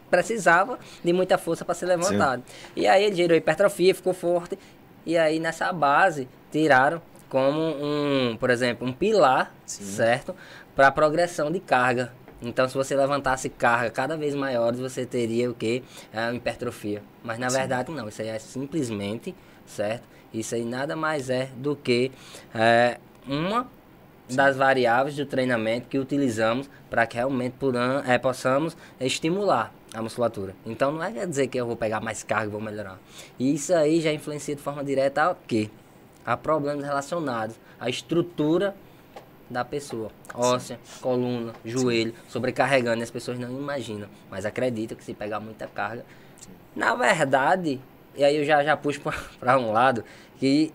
precisava de muita força para ser levantado. Sim. E aí ele gerou hipertrofia, ficou forte. E aí nessa base tiraram como um, por exemplo, um pilar, Sim. certo? Para a progressão de carga. Então, se você levantasse carga cada vez maiores, você teria o que? A hipertrofia. Mas na Sim. verdade, não. Isso aí é simplesmente certo? Isso aí nada mais é do que é, uma das variáveis do treinamento que utilizamos para que realmente puram, é, possamos estimular a musculatura. Então não é quer dizer que eu vou pegar mais carga e vou melhorar. E isso aí já influencia de forma direta a quê? A problemas relacionados à estrutura da pessoa. Óssea, Sim. coluna, joelho, Sim. sobrecarregando. E as pessoas não imaginam, mas acreditam que se pegar muita carga. Na verdade, e aí eu já, já puxo para um lado que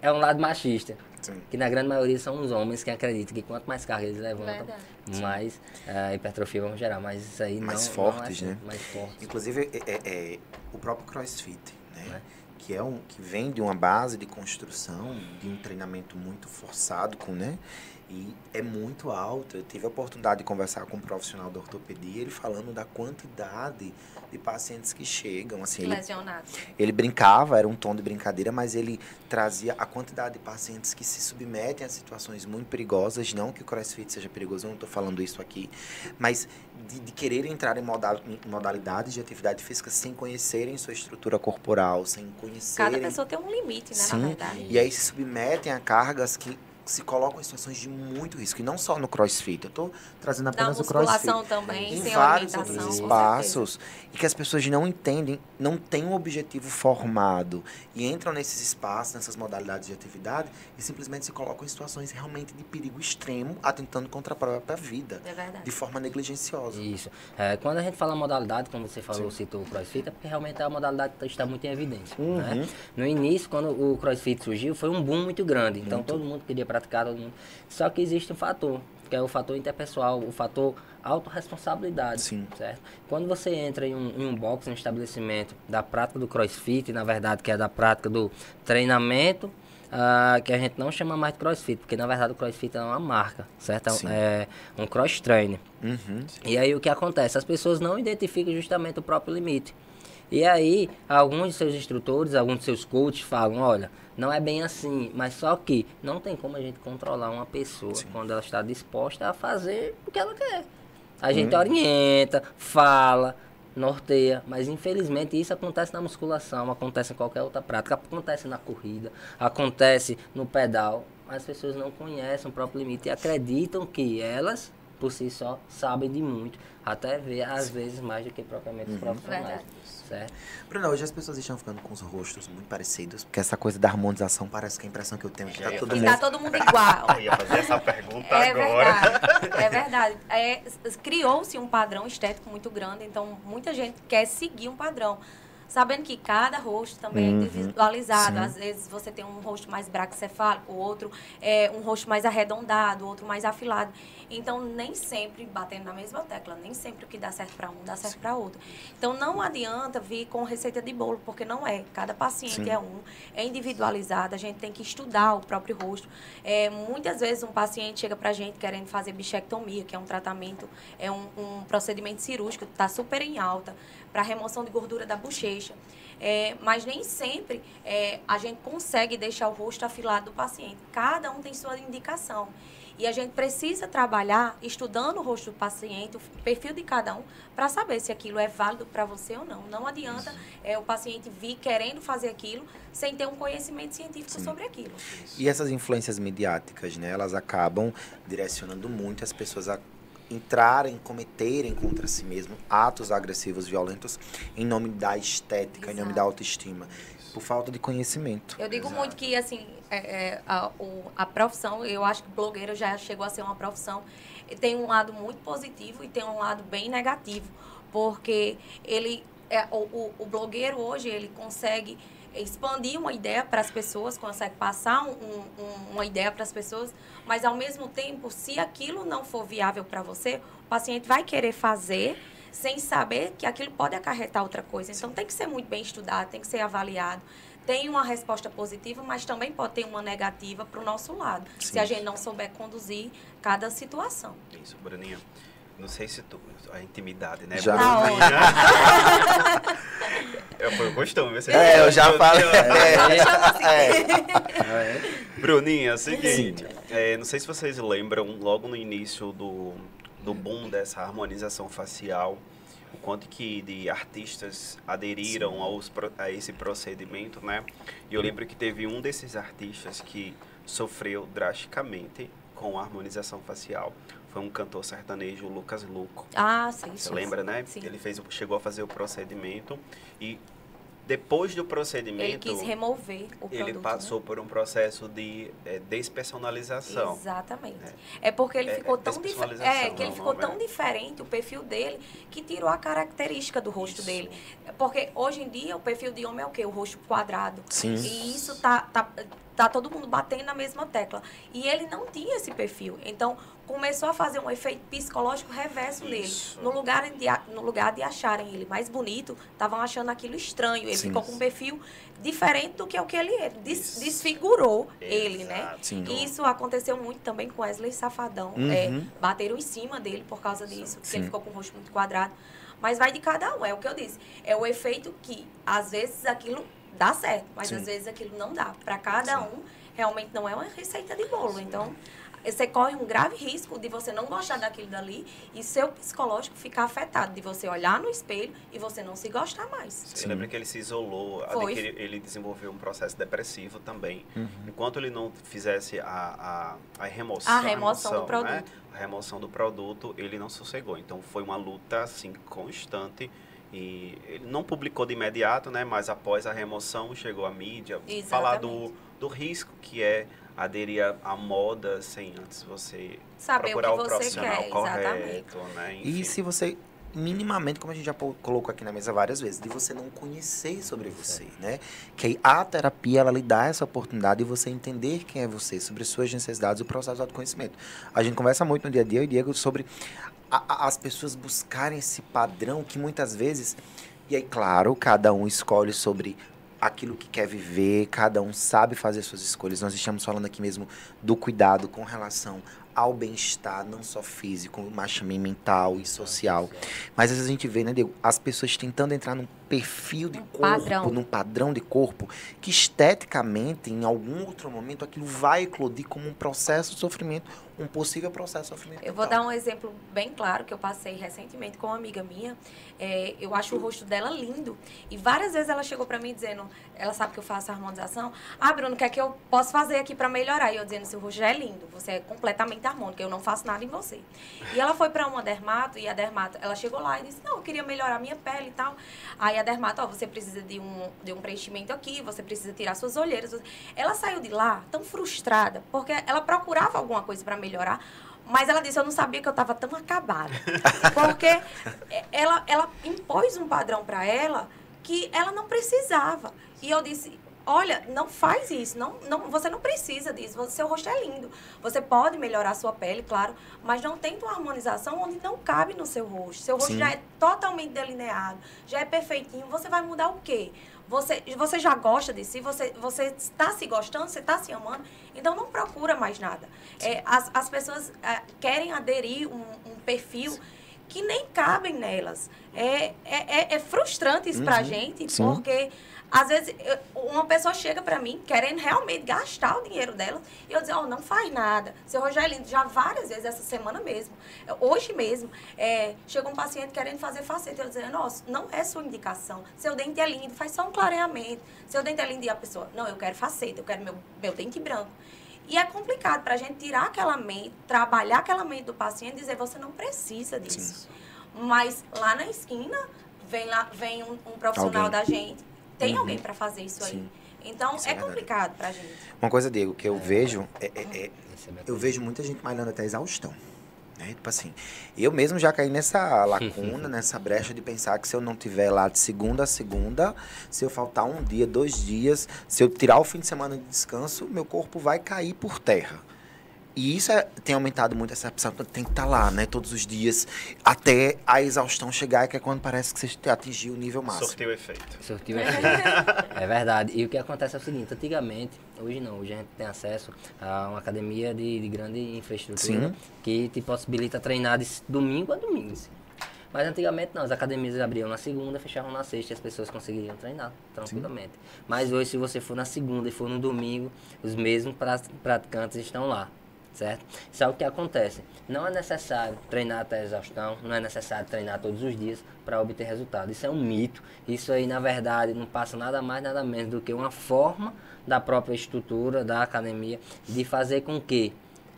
é um lado machista. Sim. Que na grande maioria são os homens que acreditam que quanto mais carga eles levantam, Verdade. mais uh, hipertrofia vão gerar. Mas isso aí mais não, fortes, não é assim, né? Mais fortes. Inclusive, é, é, é, o próprio CrossFit, né? É. Que, é um, que vem de uma base de construção, de um treinamento muito forçado, com, né? E é muito alto. Eu tive a oportunidade de conversar com um profissional da ortopedia, ele falando da quantidade de pacientes que chegam. Assim, ele, ele brincava, era um tom de brincadeira, mas ele trazia a quantidade de pacientes que se submetem a situações muito perigosas. Não que o crossfit seja perigoso, eu não estou falando isso aqui, mas de, de querer entrar em, modal, em modalidades de atividade física sem conhecerem sua estrutura corporal, sem conhecerem. Cada pessoa tem um limite, né, Sim, na verdade. E aí se submetem a cargas que se colocam em situações de muito risco. E não só no crossfit. Eu estou trazendo apenas o crossfit. também, em vários outros espaços. E que as pessoas não entendem, não têm um objetivo formado. E entram nesses espaços, nessas modalidades de atividade, e simplesmente se colocam em situações realmente de perigo extremo, atentando contra a própria vida. É verdade. De forma negligenciosa. Isso. É, quando a gente fala modalidade, como você falou, Sim. citou o crossfit, é porque realmente a modalidade está muito em evidência. Uhum. Né? No início, quando o crossfit surgiu, foi um boom muito grande. Então muito. todo mundo queria praticar, todo mundo. Só que existe um fator, que é o fator interpessoal, o fator autorresponsabilidade, Sim. certo? Quando você entra em um, em um box, um estabelecimento da prática do crossfit, na verdade, que é da prática do treinamento, uh, que a gente não chama mais de crossfit, porque na verdade o crossfit é uma marca, certo? Sim. É um cross trainer. Uhum. E aí o que acontece? As pessoas não identificam justamente o próprio limite. E aí, alguns de seus instrutores, alguns de seus coaches falam, olha, não é bem assim, mas só que não tem como a gente controlar uma pessoa Sim. quando ela está disposta a fazer o que ela quer. A gente hum. orienta, fala, norteia, mas infelizmente isso acontece na musculação, acontece em qualquer outra prática, acontece na corrida, acontece no pedal. As pessoas não conhecem o próprio limite e acreditam que elas, por si só, sabem de muito, até ver às vezes mais do que propriamente os uhum. profissionais. Verdade certo? Bruno, hoje as pessoas estão ficando com os rostos muito parecidos, porque essa coisa da harmonização parece que a impressão que eu tenho é que tá todo mundo... Tá todo mundo igual. eu ia fazer essa pergunta é agora. Verdade, é verdade. É, Criou-se um padrão estético muito grande, então muita gente quer seguir um padrão. Sabendo que cada rosto também Uhum. é individualizado. Sim. Às vezes você tem um rosto mais braquicefálico, outro é um rosto mais arredondado, outro mais afilado. Então, nem sempre batendo na mesma tecla, nem sempre o que dá certo para um dá certo para outro. Então, não adianta vir com receita de bolo, porque não é. Cada paciente Sim. é um, é individualizado, a gente tem que estudar o próprio rosto. É, muitas vezes um paciente chega pra gente querendo fazer bichectomia, que é um tratamento, é um, um procedimento cirúrgico, está super em alta, para remoção de gordura da bochecha. É, mas nem sempre é, a gente consegue deixar o rosto afilado do paciente. Cada um tem sua indicação. E a gente precisa trabalhar estudando o rosto do paciente, o perfil de cada um, para saber se aquilo é válido para você ou não. Não adianta é, o paciente vir querendo fazer aquilo sem ter um conhecimento científico sobre aquilo. E essas influências mediáticas, né, elas acabam direcionando muito as pessoas a entrarem, cometerem contra si mesmo atos agressivos, violentos, em nome da estética, em nome Exato. da autoestima, por falta de conhecimento. Eu digo muito que, assim, é, é, a, o- a profissão, eu acho que blogueiro já chegou a ser uma profissão, e tem um lado muito positivo e tem um lado bem negativo, porque ele, é, o, o, o blogueiro hoje, ele consegue expandir uma ideia para as pessoas, consegue passar um- um- um- uma ideia para as pessoas, mas ao mesmo tempo, se aquilo não for viável para você, o paciente vai querer fazer sem saber que aquilo pode acarretar outra coisa. Então tem que ser muito bem estudado, tem que ser avaliado. Tem uma resposta positiva, mas também pode ter uma negativa para o nosso lado, Sim. se a gente não souber conduzir cada situação. Isso, Bruninha. Não sei se tu. A intimidade, né? Já. É, Foi o costume. Você É, eu já falei. Chama assim. É. Bruninha, é o seguinte. é, não sei se vocês lembram, logo no início do, do boom dessa harmonização facial, o quanto que de artistas aderiram aos, a esse procedimento, né? E eu lembro que teve um desses artistas que sofreu drasticamente com a harmonização facial. Foi um cantor sertanejo, Lucas Luco. Ah, sim. Você sim, lembra, né? Sim. Ele fez, chegou a fazer o procedimento e depois do procedimento Ele quis remover o produto. ele né? passou por um processo de é, despersonalização. Exatamente. É, porque ele É, ficou é tão diferente. despersonalização, É, que ele ficou não, tão é. diferente, o perfil dele, que tirou a característica do rosto Isso. dele. Porque hoje em dia o perfil de homem é o quê? O rosto quadrado. Sim. E isso tá, tá, tá todo mundo batendo na mesma tecla. E ele não tinha esse perfil. Então, começou a fazer um efeito psicológico reverso Isso. nele. No lugar, de, no lugar de acharem ele mais bonito, estavam achando aquilo estranho. Ele Sim. ficou com um perfil diferente do que o que ele é. Des- desfigurou ele, né? Exato. Sim. E isso aconteceu muito também com Wesley Safadão. Uhum. É, bateram em cima dele por causa disso, porque Sim. ele ficou com o rosto muito quadrado. Mas vai de cada um, é o que eu disse. É o efeito que, às vezes, aquilo dá certo, mas Sim. às vezes aquilo não dá. Para cada Sim. um, realmente não é uma receita de bolo. Então, você corre um grave risco de você não gostar daquilo dali e seu psicológico ficar afetado, de você olhar no espelho e você não se gostar mais. Você lembra que ele se isolou, ele, ele desenvolveu um processo depressivo também. Uhum. Enquanto ele não fizesse a, a, a remoção, A remoção do né? produto. A remoção do produto, ele não sossegou. Então foi uma luta assim constante. E ele não publicou de imediato, né? Mas após a remoção chegou a mídia falar do, Exatamente. do risco que é aderir à- à moda sem antes você Saber o procurar que o, você profissional quer, exatamente. correto, né? E Enfim. se você minimamente, como a gente já colocou aqui na mesa várias vezes, de você não conhecer sobre você, né? Que aí a terapia ela lhe dá essa oportunidade de você entender quem é você, sobre suas necessidades, o processo de autoconhecimento. A gente conversa muito no dia a dia, eu e Diego, sobre a- a- as pessoas buscarem esse padrão que muitas vezes e aí, claro, cada um escolhe sobre aquilo que quer viver, cada um sabe fazer suas escolhas. Nós estamos falando aqui mesmo do cuidado com relação ao bem-estar, não só físico, mas também mental e social. Mas às vezes a gente vê, né, Diego, as pessoas tentando entrar num perfil de Um corpo, padrão. num padrão de corpo, que esteticamente, em algum outro momento, aquilo vai eclodir como um processo de sofrimento, um possível processo de sofrimento. Eu vou dar um exemplo bem claro que eu passei recentemente com uma amiga minha. É, eu acho o rosto dela lindo. E várias vezes ela chegou pra mim dizendo, ela sabe que eu faço harmonização. Ah, Bruno, o que é que eu posso fazer aqui pra melhorar? E eu dizendo, seu rosto já é lindo, você é completamente harmônico, eu não faço nada em você. E ela foi pra uma dermato e a dermato, ela chegou lá e disse, não, eu queria melhorar a minha pele e tal. Aí a dermato, ó, você precisa de um, de um preenchimento aqui, você precisa tirar suas olheiras. Ela saiu de lá tão frustrada, porque ela procurava alguma coisa pra melhorar, mas ela disse, eu não sabia que eu estava tão acabada. Porque ela, ela impôs um padrão para ela que ela não precisava. E eu disse, olha, não faz isso, não, não, você não precisa disso, você, seu rosto é lindo. Você pode melhorar a sua pele, claro, mas não tenta uma harmonização onde não cabe no seu rosto. Seu rosto Sim. já é totalmente delineado, já é perfeitinho, você vai mudar o quê? Você, você já gosta de si, você, você está se gostando, você está se amando, então não procura mais nada. É, as, as pessoas é, querem aderir um, um perfil que nem cabem nelas. É, é, é, é frustrante isso pra Uhum. gente, Sim. porque às vezes eu- uma pessoa chega pra mim querendo realmente gastar o dinheiro dela e eu dizer, ó, não faz nada. Seu Rogério é lindo, já várias vezes essa semana mesmo, hoje mesmo, é, chega um paciente querendo fazer faceta. Eu dizer, nossa, não é sua indicação. Seu dente é lindo, faz só um clareamento. Seu dente é lindo e a pessoa, não, eu quero faceta, eu quero meu, meu dente branco. E é complicado pra gente tirar aquela mente, trabalhar aquela mente do paciente e dizer, você não precisa disso. Mas lá na esquina vem, lá, vem um, um profissional Alguém. da gente. Tem Uhum. alguém para fazer isso Sim. aí. Então Isso é é complicado pra gente. Uma coisa, Diego, que eu vejo é- é- é Esse é meu eu vejo muita gente malhando até exaustão. Né? Tipo assim, eu mesmo já caí nessa lacuna, nessa brecha de pensar que se eu não tiver lá de segunda a segunda, se eu faltar um dia, dois dias, se eu tirar o fim de semana de descanso, meu corpo vai cair por terra. E isso é- tem aumentado muito essa percepção, tem que estar lá, né, todos os dias, até a exaustão chegar, que é quando parece que você atingiu o nível máximo. Surtiu efeito. Surtiu efeito. É verdade. E o que acontece é o seguinte, antigamente, hoje não, hoje a gente tem acesso a uma academia de, de grande infraestrutura Sim. que te possibilita treinar de domingo a domingo. assim. Mas antigamente não, as academias abriam na segunda, fechavam na sexta e as pessoas conseguiriam treinar tranquilamente. Mas hoje, se você for na segunda e for no domingo, os mesmos pra- praticantes estão lá. Certo? Isso é o que acontece. Não é necessário treinar até a exaustão, não é necessário treinar todos os dias para obter resultado. Isso é um mito. Isso aí, na verdade, não passa nada mais, nada menos do que uma forma da própria estrutura da academia de fazer com que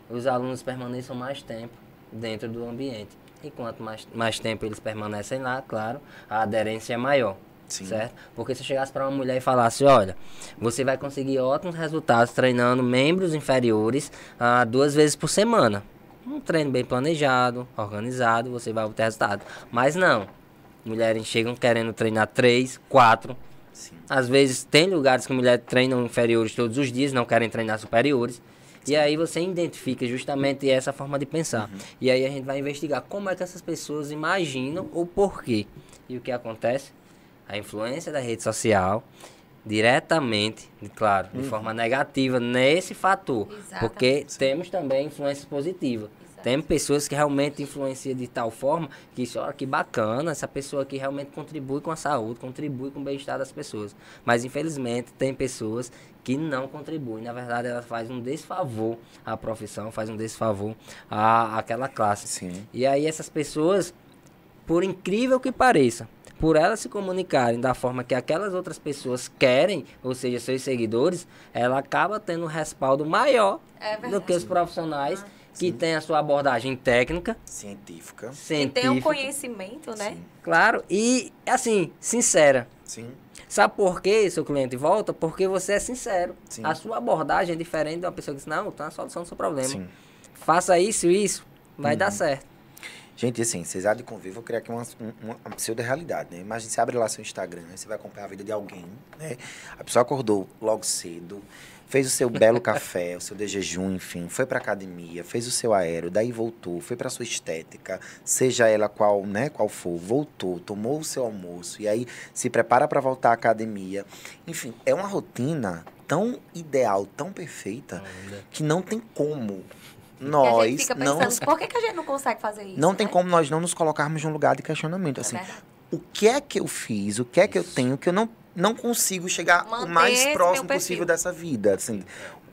os alunos permaneçam mais tempo dentro do ambiente. E quanto mais, mais tempo eles permanecem lá, claro, a aderência é maior. Sim. Certo? Porque se eu chegasse para uma mulher e falasse, olha, você vai conseguir ótimos resultados treinando membros inferiores ah, duas vezes por semana. Um treino bem planejado, organizado, você vai obter resultado. Mas não. Mulheres chegam querendo treinar três, quatro. Sim. Às vezes tem lugares que mulheres treinam inferiores todos os dias, não querem treinar superiores. E aí você identifica justamente essa forma de pensar. E aí a gente vai investigar como é que essas pessoas imaginam ou por quê. E o que acontece? A influência da rede social diretamente, claro, de forma negativa nesse fator. Exatamente. Porque temos também influência positiva. Exato. Temos pessoas que realmente influenciam de tal forma que isso, olha que bacana, essa pessoa aqui realmente contribui com a saúde, contribui com o bem-estar das pessoas. Mas infelizmente tem pessoas que não contribuem. Na verdade, ela faz um desfavor à profissão, faz um desfavor à, àquela classe. Sim. E aí essas pessoas, por incrível que pareça, por elas se comunicarem da forma que aquelas outras pessoas querem, ou seja, seus seguidores, ela acaba tendo um respaldo maior É do que os profissionais Ah, que têm a sua abordagem técnica, Científica. E científica, tem um conhecimento, né? Sim. claro, e assim, sincera. Sim. Sabe por que seu cliente volta? Porque você é sincero. Sim. A sua abordagem é diferente de uma pessoa que diz, não, tá a solução do seu problema. Sim. Faça isso e isso, vai dar certo. Gente, assim, vocês há de convívio, vou criar aqui uma, uma, uma pseudo-realidade, né? Imagina, você abre lá seu Instagram, né? Você vai acompanhar a vida de alguém, né? A pessoa acordou logo cedo, fez o seu belo café, o seu de jejum, enfim, foi pra academia, fez o seu aéreo, daí voltou, foi pra sua estética, seja ela qual, né, qual for, voltou, tomou o seu almoço e aí se prepara pra voltar à academia. Enfim, é uma rotina tão ideal, tão perfeita, que não tem como nós gente fica não pensando, por que, que a gente não consegue fazer isso? não tem né? como nós não nos colocarmos num lugar de questionamento. É Assim, verdade. o que é que eu fiz? O que é que eu tenho que eu não, não consigo chegar o Manter mais esse próximo possível dessa vida? Assim,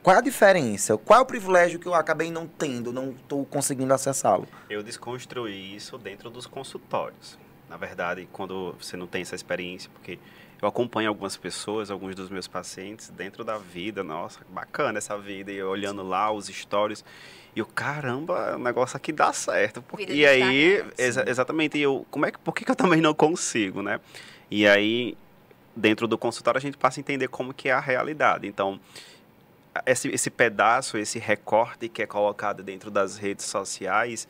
qual é a diferença? Qual é o privilégio que eu acabei não tendo, não estou conseguindo acessá-lo? Eu desconstruí isso dentro dos consultórios. Na verdade, quando você não tem essa experiência, porque eu acompanho algumas pessoas, alguns dos meus pacientes dentro da vida, nossa, bacana essa vida, e eu olhando lá os stories, e o caramba, o negócio aqui dá certo. Porque- e aí, exa- exatamente, e eu, como é que, por que, que eu também não consigo, né? E aí, dentro do consultório, a gente passa a entender como que é a realidade. Então, esse, esse pedaço, esse recorte que é colocado dentro das redes sociais,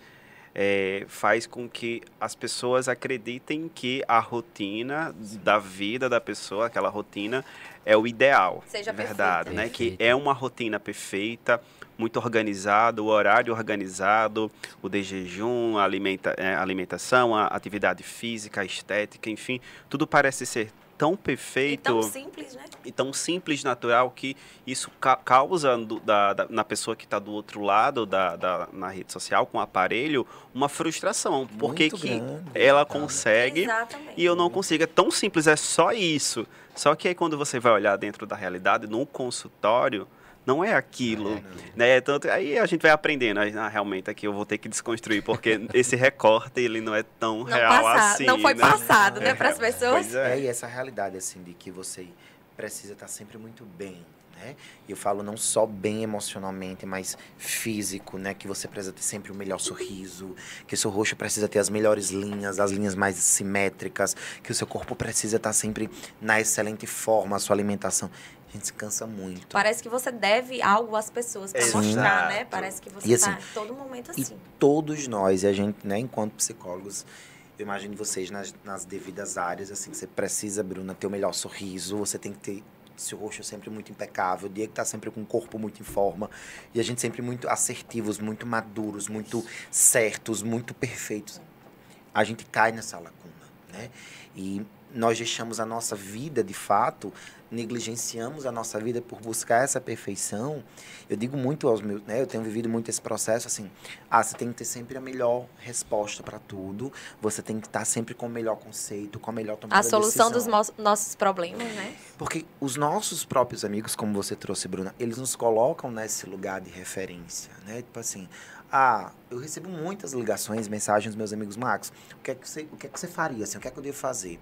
é, faz com que as pessoas acreditem que a rotina da vida da pessoa, aquela rotina, é o ideal. Seja verdade, perfeita. né? Que Perfeita. é uma rotina perfeita, muito organizado, o horário organizado, o de jejum, a alimenta, é, alimentação, a atividade física, a estética, enfim, tudo parece ser tão E perfeito tão simples, né? e tão simples, natural, que isso ca- causa do- da- da- na pessoa que está do outro lado da, da- na rede social, com o aparelho, uma frustração. Porque Muito que grande. ela Tá. consegue Exatamente. e eu não consigo. É tão simples, é só isso. Só que aí quando você vai olhar dentro da realidade, no consultório, não é aquilo. né? Tanto, aí a gente vai aprendendo. Aí, ah, realmente aqui eu vou ter que desconstruir, porque esse recorte ele não é tão Não, real passa- assim. não foi né? passado, né, para as pessoas. É, é. e essa realidade, assim, de que você precisa estar sempre muito bem, né? E eu falo não só bem emocionalmente, mas físico, né? Que você precisa ter sempre o melhor sorriso, que o seu rosto precisa ter as melhores linhas, as linhas mais simétricas, que o seu corpo precisa estar sempre na excelente forma, a sua alimentação. A gente se cansa muito. Parece que você deve algo às pessoas para mostrar, né? Parece que você E está assim, todo momento E assim. todos nós, e a gente, né, enquanto psicólogos, eu imagino vocês nas, nas devidas áreas, assim, você precisa, Bruna, ter o melhor sorriso, você tem que ter seu rosto sempre muito impecável, o Diego tá sempre com o corpo muito em forma, e a gente sempre muito assertivos, muito maduros, muito certos, muito perfeitos. A gente cai nessa lacuna, né? E nós deixamos a nossa vida, de fato, negligenciamos a nossa vida por buscar essa perfeição. Eu digo muito aos meus, né? Eu tenho vivido muito esse processo assim, ah, você tem que ter sempre a melhor resposta para tudo. Você tem que estar sempre com o melhor conceito, com a melhor tomada A solução de dos decisão. nossos problemas, né? Porque os nossos próprios amigos, como você trouxe, Bruna, eles nos colocam nesse lugar de referência, né? Tipo assim, ah, eu recebo muitas ligações, mensagens dos meus amigos, Marcos, o que é que você, o que é que você faria, assim, o que é que eu devo fazer?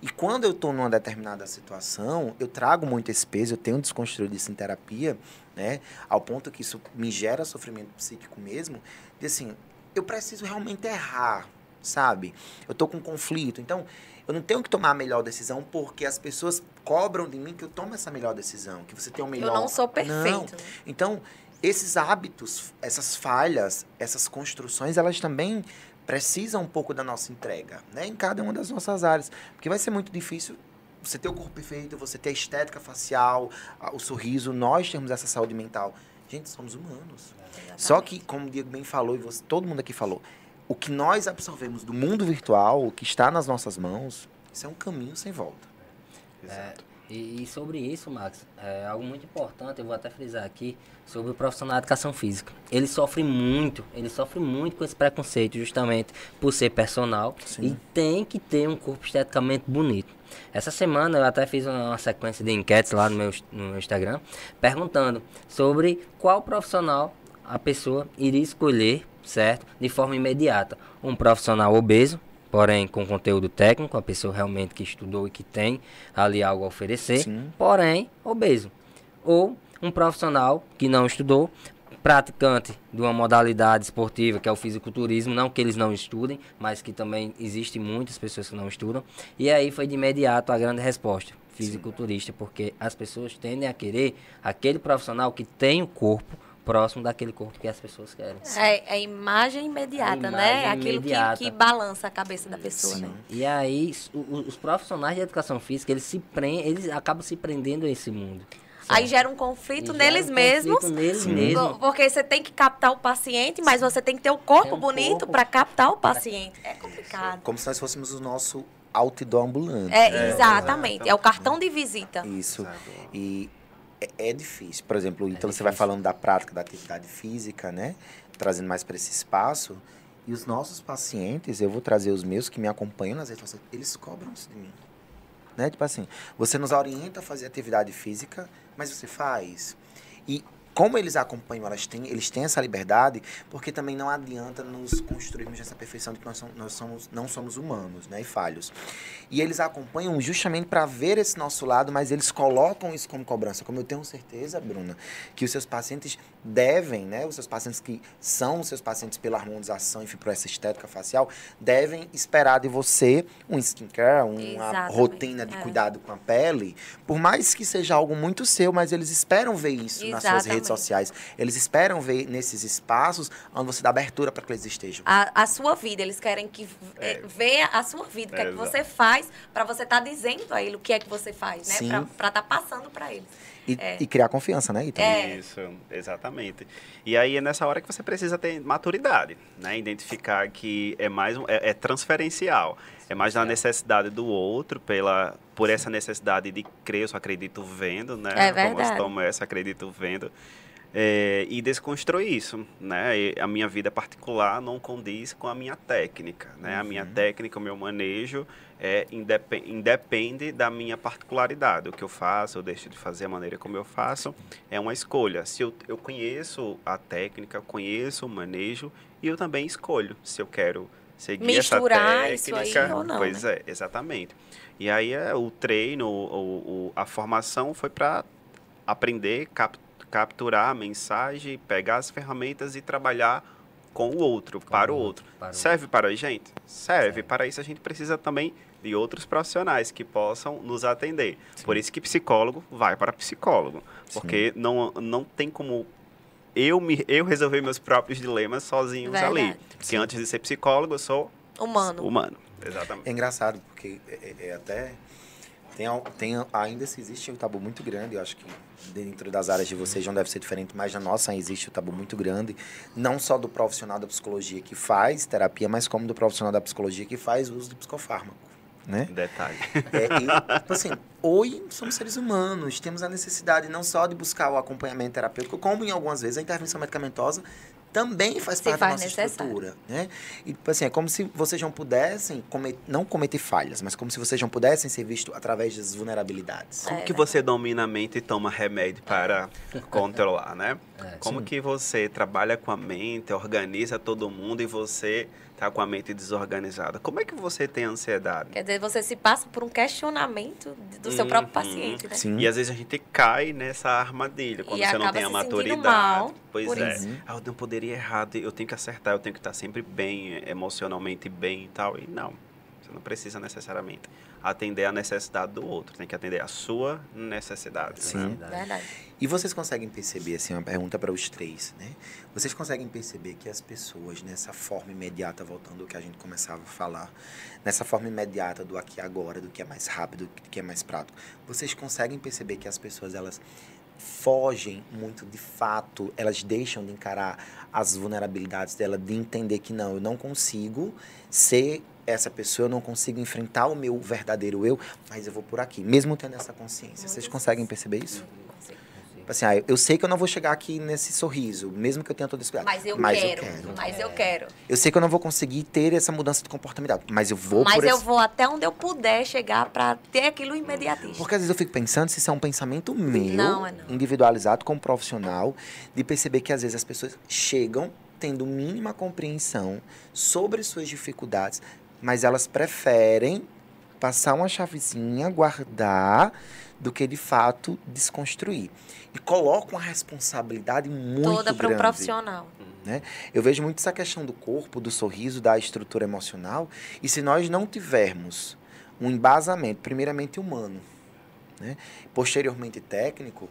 E quando eu estou numa determinada situação, eu trago muito esse peso, eu tenho desconstruído isso em terapia, né? Ao ponto que isso me gera sofrimento psíquico mesmo, de assim, eu preciso realmente errar, sabe? Eu tô com conflito, então eu não tenho que tomar a melhor decisão porque as pessoas cobram de mim que eu tome essa melhor decisão, que você tem o melhor. Eu não sou Não. perfeito. né? Então, esses hábitos, essas falhas, essas construções, elas também precisam um pouco da nossa entrega, né? Em cada uma das nossas áreas. Porque vai ser muito difícil você ter o corpo perfeito, você ter a estética facial, o sorriso, nós termos essa saúde mental. Gente, somos humanos. Só que, como o Diego bem falou, e você, todo mundo aqui falou, o que nós absorvemos do mundo virtual, o que está nas nossas mãos, isso é um caminho sem volta. Exato. E, e sobre isso, Max, é algo muito importante, eu vou até frisar aqui, sobre o profissional de educação física. Ele sofre muito, ele sofre muito com esse preconceito, justamente por ser personal Sim. e tem que ter um corpo esteticamente bonito. Essa semana eu até fiz uma, sequência de enquetes lá no meu, no meu Instagram, perguntando sobre qual profissional a pessoa iria escolher, certo? De forma imediata. Um profissional obeso, porém com conteúdo técnico, a pessoa realmente que estudou e que tem ali algo a oferecer, Sim. porém obeso. Ou um profissional que não estudou, praticante de uma modalidade esportiva que é o fisiculturismo, não que eles não estudem, mas que também existe muitas pessoas que não estudam. E aí foi de imediato a grande resposta, fisiculturista, porque as pessoas tendem a querer aquele profissional que tem o corpo próximo daquele corpo que as pessoas querem. É, é imagem imediata, A né? imagem Aquilo que, imediata. que balança a cabeça da pessoa, Sim. né? E aí s- o- o- os profissionais de educação física, eles se prendem, eles acabam se prendendo a esse mundo. Aí gera um conflito E neles gera um mesmos. conflito neles. Por- Porque você tem que captar o paciente, mas você tem que ter o corpo Tem um bonito corpo. para captar o paciente. É complicado. Como se nós fôssemos o nosso outdoor ambulante. É, exatamente. É o cartão de visita. Isso. E é, é difícil. Por exemplo, então você vai falando da prática da atividade física, né? Trazendo mais para esse espaço. E os nossos pacientes, eu vou trazer os meus que me acompanham nas redes sociais, eles cobram isso de mim. Né? Tipo assim, você nos orienta a fazer atividade física, mas você faz. E como eles acompanham, elas têm, eles têm essa liberdade, porque também não adianta nos construirmos essa perfeição de que nós, somos, nós somos, não somos humanos, né? E falhos. E eles acompanham justamente para ver esse nosso lado, mas eles colocam isso como cobrança. Como eu tenho certeza, Bruna, que os seus pacientes devem, né? Os seus pacientes que são os seus pacientes pela harmonização, enfim, por essa estética facial, devem esperar de você um skincare, uma Exatamente, rotina de é. cuidado com a pele. Por mais que seja algo muito seu, mas eles esperam ver isso nas suas redes redes sociais. Eles esperam ver nesses espaços onde você dá abertura para que eles estejam. A, a sua vida, eles querem que é. veja a sua vida, o que é, é que você faz, para você estar tá dizendo a ele o que é que você faz, né? Para estar tá passando para eles. E, é. e, criar confiança, né, Ita? É. Isso, exatamente. E aí é nessa hora que você precisa ter maturidade, né? Identificar que é mais um, é, é transferencial. É mais na necessidade do outro, pela, por essa necessidade de crer, eu só acredito vendo, né? É verdade. Como eu essa acredito vendo. É, e desconstruir isso, né? E a minha vida particular não condiz com a minha técnica, né? Uhum. A minha uhum. técnica, o meu manejo é independe, independe da minha particularidade. O que eu faço, eu deixo de fazer a maneira como eu faço, é uma escolha. Se eu, eu conheço a técnica, conheço o manejo e eu também escolho se eu quero seguir Misturar essa técnica. Isso aí ou não, pois né? é, exatamente. E aí é, o treino, o, o, a formação foi para aprender, captar capturar a mensagem, pegar as ferramentas e trabalhar com o outro, com para o outro. Para Serve o... para a gente? Serve. Serve. Para isso a gente precisa também de outros profissionais que possam nos atender. Sim. Por isso que psicólogo vai para psicólogo, porque não, não tem como eu me eu resolver meus próprios dilemas sozinhos Verdade. ali. Porque Sim. antes de ser psicólogo eu sou humano. Humano, exatamente. É engraçado porque é, é, é até tem, tem, ainda se existe um tabu muito grande, eu acho que dentro das áreas de vocês não deve ser diferente, mas na nossa existe um tabu muito grande, não só do profissional da psicologia que faz terapia, mas como do profissional da psicologia que faz uso de psicofármaco. Né? Detalhe. É, e, tipo assim, hoje somos seres humanos, temos a necessidade não só de buscar o acompanhamento terapêutico, como em algumas vezes a intervenção medicamentosa também faz parte faz da nossa necessário. estrutura, né? E tipo assim, é como se vocês não pudessem comet, não cometer falhas, mas como se vocês não pudessem ser vistos através das vulnerabilidades. Como é, que você domina a mente e toma remédio para controlar, né? É, como sim. que você trabalha com a mente, organiza todo mundo e você tá com a mente desorganizada. Como é que você tem ansiedade? Quer dizer, você se passa por um questionamento do seu próprio uhum. paciente, né? Sim. E às vezes a gente cai nessa armadilha quando e você não tem a maturidade. Mal pois é. Isso. Ah, eu não poderia errar, eu tenho que acertar, eu tenho que estar sempre bem, emocionalmente bem e tal. E não, não precisa necessariamente atender a necessidade do outro, tem que atender a sua necessidade. Sim, né? verdade. E vocês conseguem perceber, assim, uma pergunta para os três, né? Vocês conseguem perceber que as pessoas, nessa forma imediata, voltando ao que a gente começava a falar, nessa forma imediata do aqui e agora, do que é mais rápido, do que é mais prático, vocês conseguem perceber que as pessoas, elas fogem muito de fato, elas deixam de encarar as vulnerabilidades dela, de entender que não, eu não consigo ser essa pessoa, eu não consigo enfrentar o meu verdadeiro eu, mas eu vou por aqui, mesmo tendo essa consciência. Vocês conseguem perceber isso? Assim, ah, eu sei que eu não vou chegar aqui nesse sorriso, mesmo que eu tenha todo esse cuidado. Mas eu mas quero. Eu quero. Mas eu quero. Eu sei que eu não vou conseguir ter essa mudança de comportamento, mas eu vou Mas eu esse... vou até onde eu puder chegar para ter aquilo imediatista. Porque às vezes eu fico pensando se isso é um pensamento meu, não, é não. individualizado como profissional, de perceber que às vezes as pessoas chegam tendo mínima compreensão sobre suas dificuldades, mas elas preferem passar uma chavezinha, guardar, do que de fato desconstruir. E colocam uma responsabilidade muito Toda para um profissional. Né? Eu vejo muito essa questão do corpo, do sorriso, da estrutura emocional. E se nós não tivermos um embasamento, primeiramente humano, né? posteriormente técnico,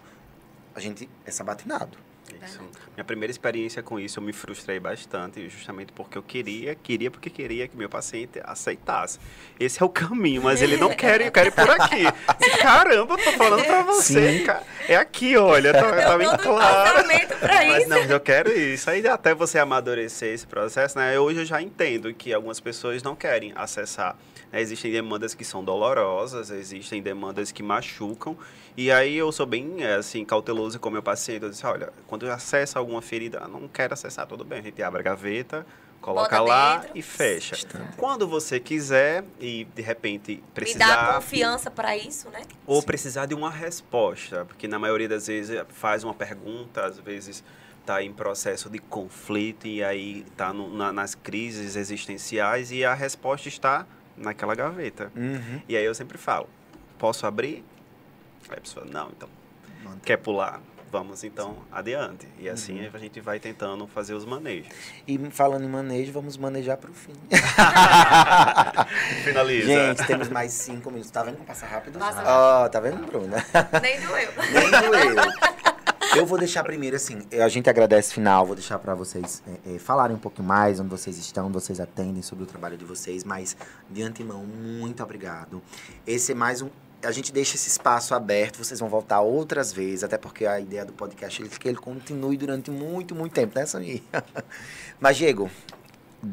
a gente é sabatinado. Isso. Minha primeira experiência com isso, eu me frustrei bastante, justamente porque eu queria, queria porque queria que meu paciente aceitasse. Esse é o caminho, mas ele não quer, eu quero ir por aqui. Caramba, eu tô falando pra você, cara. É aqui, olha, tá, tá bem claro. Mas não, eu quero isso. Aí até você amadurecer esse processo, né? Hoje eu já entendo que algumas pessoas não querem acessar. Existem demandas que são dolorosas, existem demandas que machucam. E aí eu sou bem, é, assim, cauteloso com o meu paciente. Eu disse, olha, quando eu acesso alguma ferida, não quero acessar, tudo bem. A gente abre a gaveta, coloca Bota lá dentro. e fecha. Quando você quiser e de repente precisar. Me dá confiança para isso, né? Ou Sim. precisar de uma resposta, porque na maioria das vezes faz uma pergunta, às vezes está em processo de conflito e aí está na, nas crises existenciais e a resposta está naquela gaveta. Uhum. E aí eu sempre falo, posso abrir? Aí a pessoa, não, então, Manda. quer pular? Vamos então adiante. E assim uhum. a gente vai tentando fazer os manejos. E falando em manejo, vamos manejar para o fim. Finaliza. Gente, temos mais cinco minutos. Tá vendo como passa rápido? Ó, oh, tá vendo, Bruna? Nem doeu. Nem doeu. Eu vou deixar primeiro, assim, a gente agradece final, vou deixar para vocês é, é, falarem um pouquinho mais onde vocês estão, onde vocês atendem sobre o trabalho de vocês, mas de antemão, muito obrigado. Esse é mais um. A gente deixa esse espaço aberto, vocês vão voltar outras vezes, até porque a ideia do podcast é que ele continue durante muito, muito tempo, né, Samir? Mas, Diego,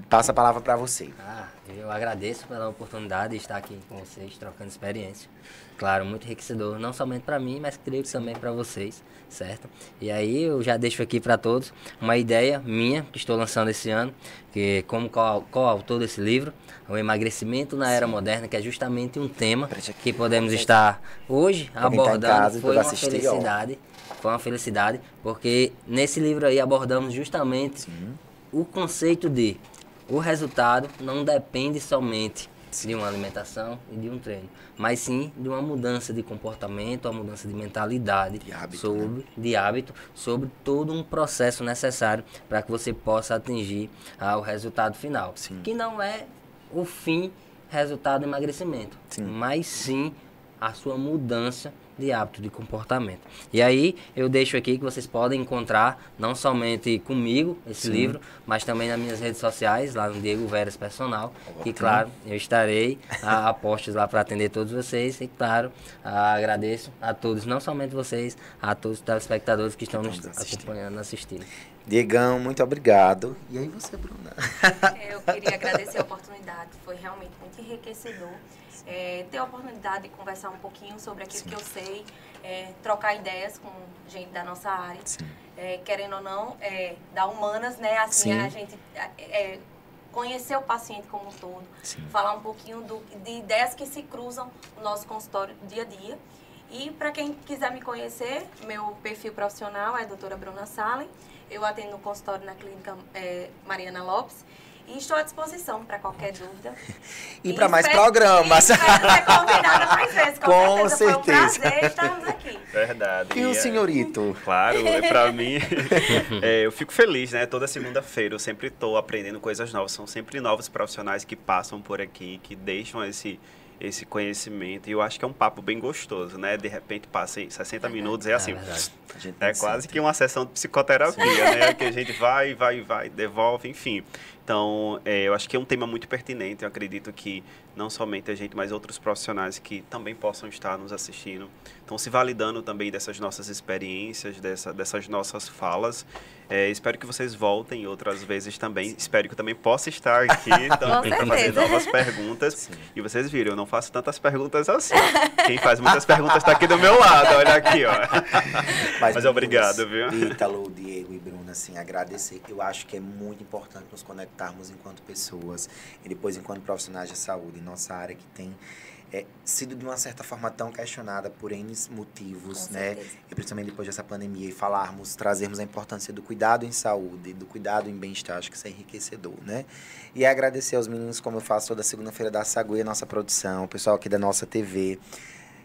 passa a palavra para você. Ah, eu agradeço pela oportunidade de estar aqui com vocês, trocando experiência. Claro, muito enriquecedor, não somente para mim, mas creio que também para vocês, certo? E aí eu já deixo aqui para todos uma ideia minha que estou lançando esse ano, que como coautor desse livro, o emagrecimento na era moderna, que é justamente um tema que podemos estar hoje tá abordando. Casa, foi uma assistir, felicidade, ó. foi uma felicidade, porque nesse livro aí abordamos justamente Sim. o conceito de o resultado não depende somente de uma alimentação e de um treino, mas sim de uma mudança de comportamento, uma mudança de mentalidade, de hábito, sobre, né? de hábito, sobre todo um processo necessário para que você possa atingir ah, o resultado final, sim. que não é o fim resultado do emagrecimento, sim. mas sim a sua mudança de hábito, de comportamento. E aí eu deixo aqui que vocês podem encontrar não somente comigo esse Sim. livro, mas também nas minhas redes sociais, lá no Diego Veras Personal. Ótimo. E claro, eu estarei a, a postos lá para atender todos vocês. E claro, a, agradeço a todos, não somente vocês, a todos os telespectadores que estão nos acompanhando, assistindo. Diegão, muito obrigado. E aí você, Bruna? Eu queria agradecer a oportunidade, foi realmente muito enriquecedor é, ter a oportunidade de conversar um pouquinho sobre aquilo Sim. que eu sei, é, trocar ideias com gente da nossa área. É, querendo ou não, é, da humanas, né? Assim, Sim. a gente é, conhecer o paciente como um todo, Sim. falar um pouquinho do, de ideias que se cruzam no nosso consultório dia a dia. E para quem quiser me conhecer, meu perfil profissional é a doutora Bruna Salem. Eu atendo no consultório na clínica é, Mariana Lopes. E estou à disposição para qualquer dúvida. e, e para mais programas. E espero ser convidada mais vezes. Com, com certeza. certeza. Foi um prazer estarmos aqui. Verdade. E o senhorito? Claro, é para mim, é, eu fico feliz, né? Toda segunda-feira eu sempre estou aprendendo coisas novas. São sempre novos profissionais que passam por aqui, que deixam esse esse conhecimento. E eu acho que é um papo bem gostoso, né? De repente passa 60 minutos, é assim. É, é quase que uma sessão de psicoterapia, né? Que a gente vai, vai, vai, devolve, enfim. Então, é, eu acho que é um tema muito pertinente. Eu acredito que não somente a gente, mas outros profissionais que também possam estar nos assistindo, estão se validando também dessas nossas experiências, dessa, dessas nossas falas. É, espero que vocês voltem outras vezes também. Espero que eu também possa estar aqui também para fazer novas perguntas. Sim. E vocês viram, eu não faço tantas perguntas assim. Quem faz muitas perguntas está aqui do meu lado, olha aqui, ó. Mas, Mas obrigado, viu? Ítalo, Diego e Bruna, assim, agradecer. Eu acho que é muito importante nos conectarmos enquanto pessoas e depois enquanto profissionais de saúde, em nossa área que tem é, sido de uma certa forma tão questionada por N motivos, Com né? Certeza. E principalmente depois dessa pandemia e falarmos, trazermos a importância do cuidado em saúde, do cuidado em bem-estar, acho que isso é enriquecedor, né? E agradecer aos meninos, como eu faço toda segunda-feira da Saguia, nossa produção, o pessoal aqui da nossa TV.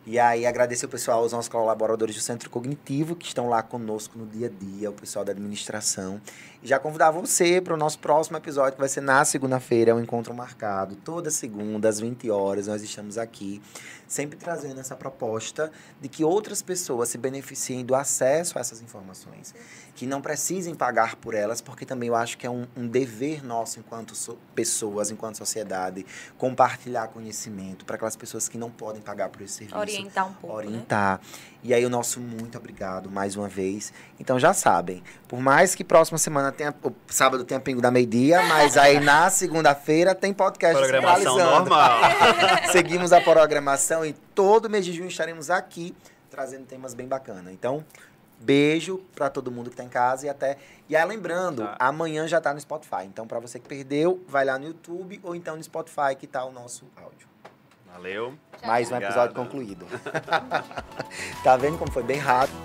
E aí agradecer o pessoal, os nossos colaboradores do Centro Cognitivo, que estão lá conosco no dia a dia, o pessoal da administração. E já convidar você para o nosso próximo episódio, que vai ser na segunda-feira, é um encontro marcado. Toda segunda, às 20 horas, nós estamos aqui, sempre trazendo essa proposta de que outras pessoas se beneficiem do acesso a essas informações que não precisem pagar por elas, porque também eu acho que é um, um dever nosso enquanto so, pessoas, enquanto sociedade, compartilhar conhecimento para aquelas pessoas que não podem pagar por esse serviço. Orientar um pouco. Né? Orientar. Né? E aí o nosso muito obrigado mais uma vez. Então já sabem, por mais que próxima semana tenha, o sábado tenha pingo da meio-dia, mas aí na segunda-feira tem podcast Programação normal. Seguimos a programação e todo mês de junho estaremos aqui trazendo temas bem bacanas. Então, Beijo para todo mundo que tá em casa e até. E aí, lembrando, tá. amanhã já tá no Spotify. Então, para você que perdeu, vai lá no YouTube ou então no Spotify que tá o nosso áudio. Valeu. Mais um episódio concluído. tá vendo como foi bem rápido?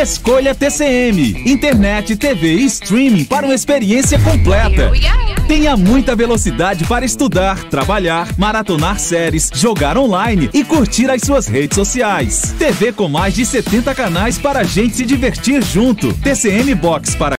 Escolha TCM. Internet, TV e streaming para uma experiência completa. Tenha muita velocidade para estudar, trabalhar, maratonar séries, jogar online e curtir as suas redes sociais. TV com mais de 70 canais para a gente se divertir junto. TCM Box para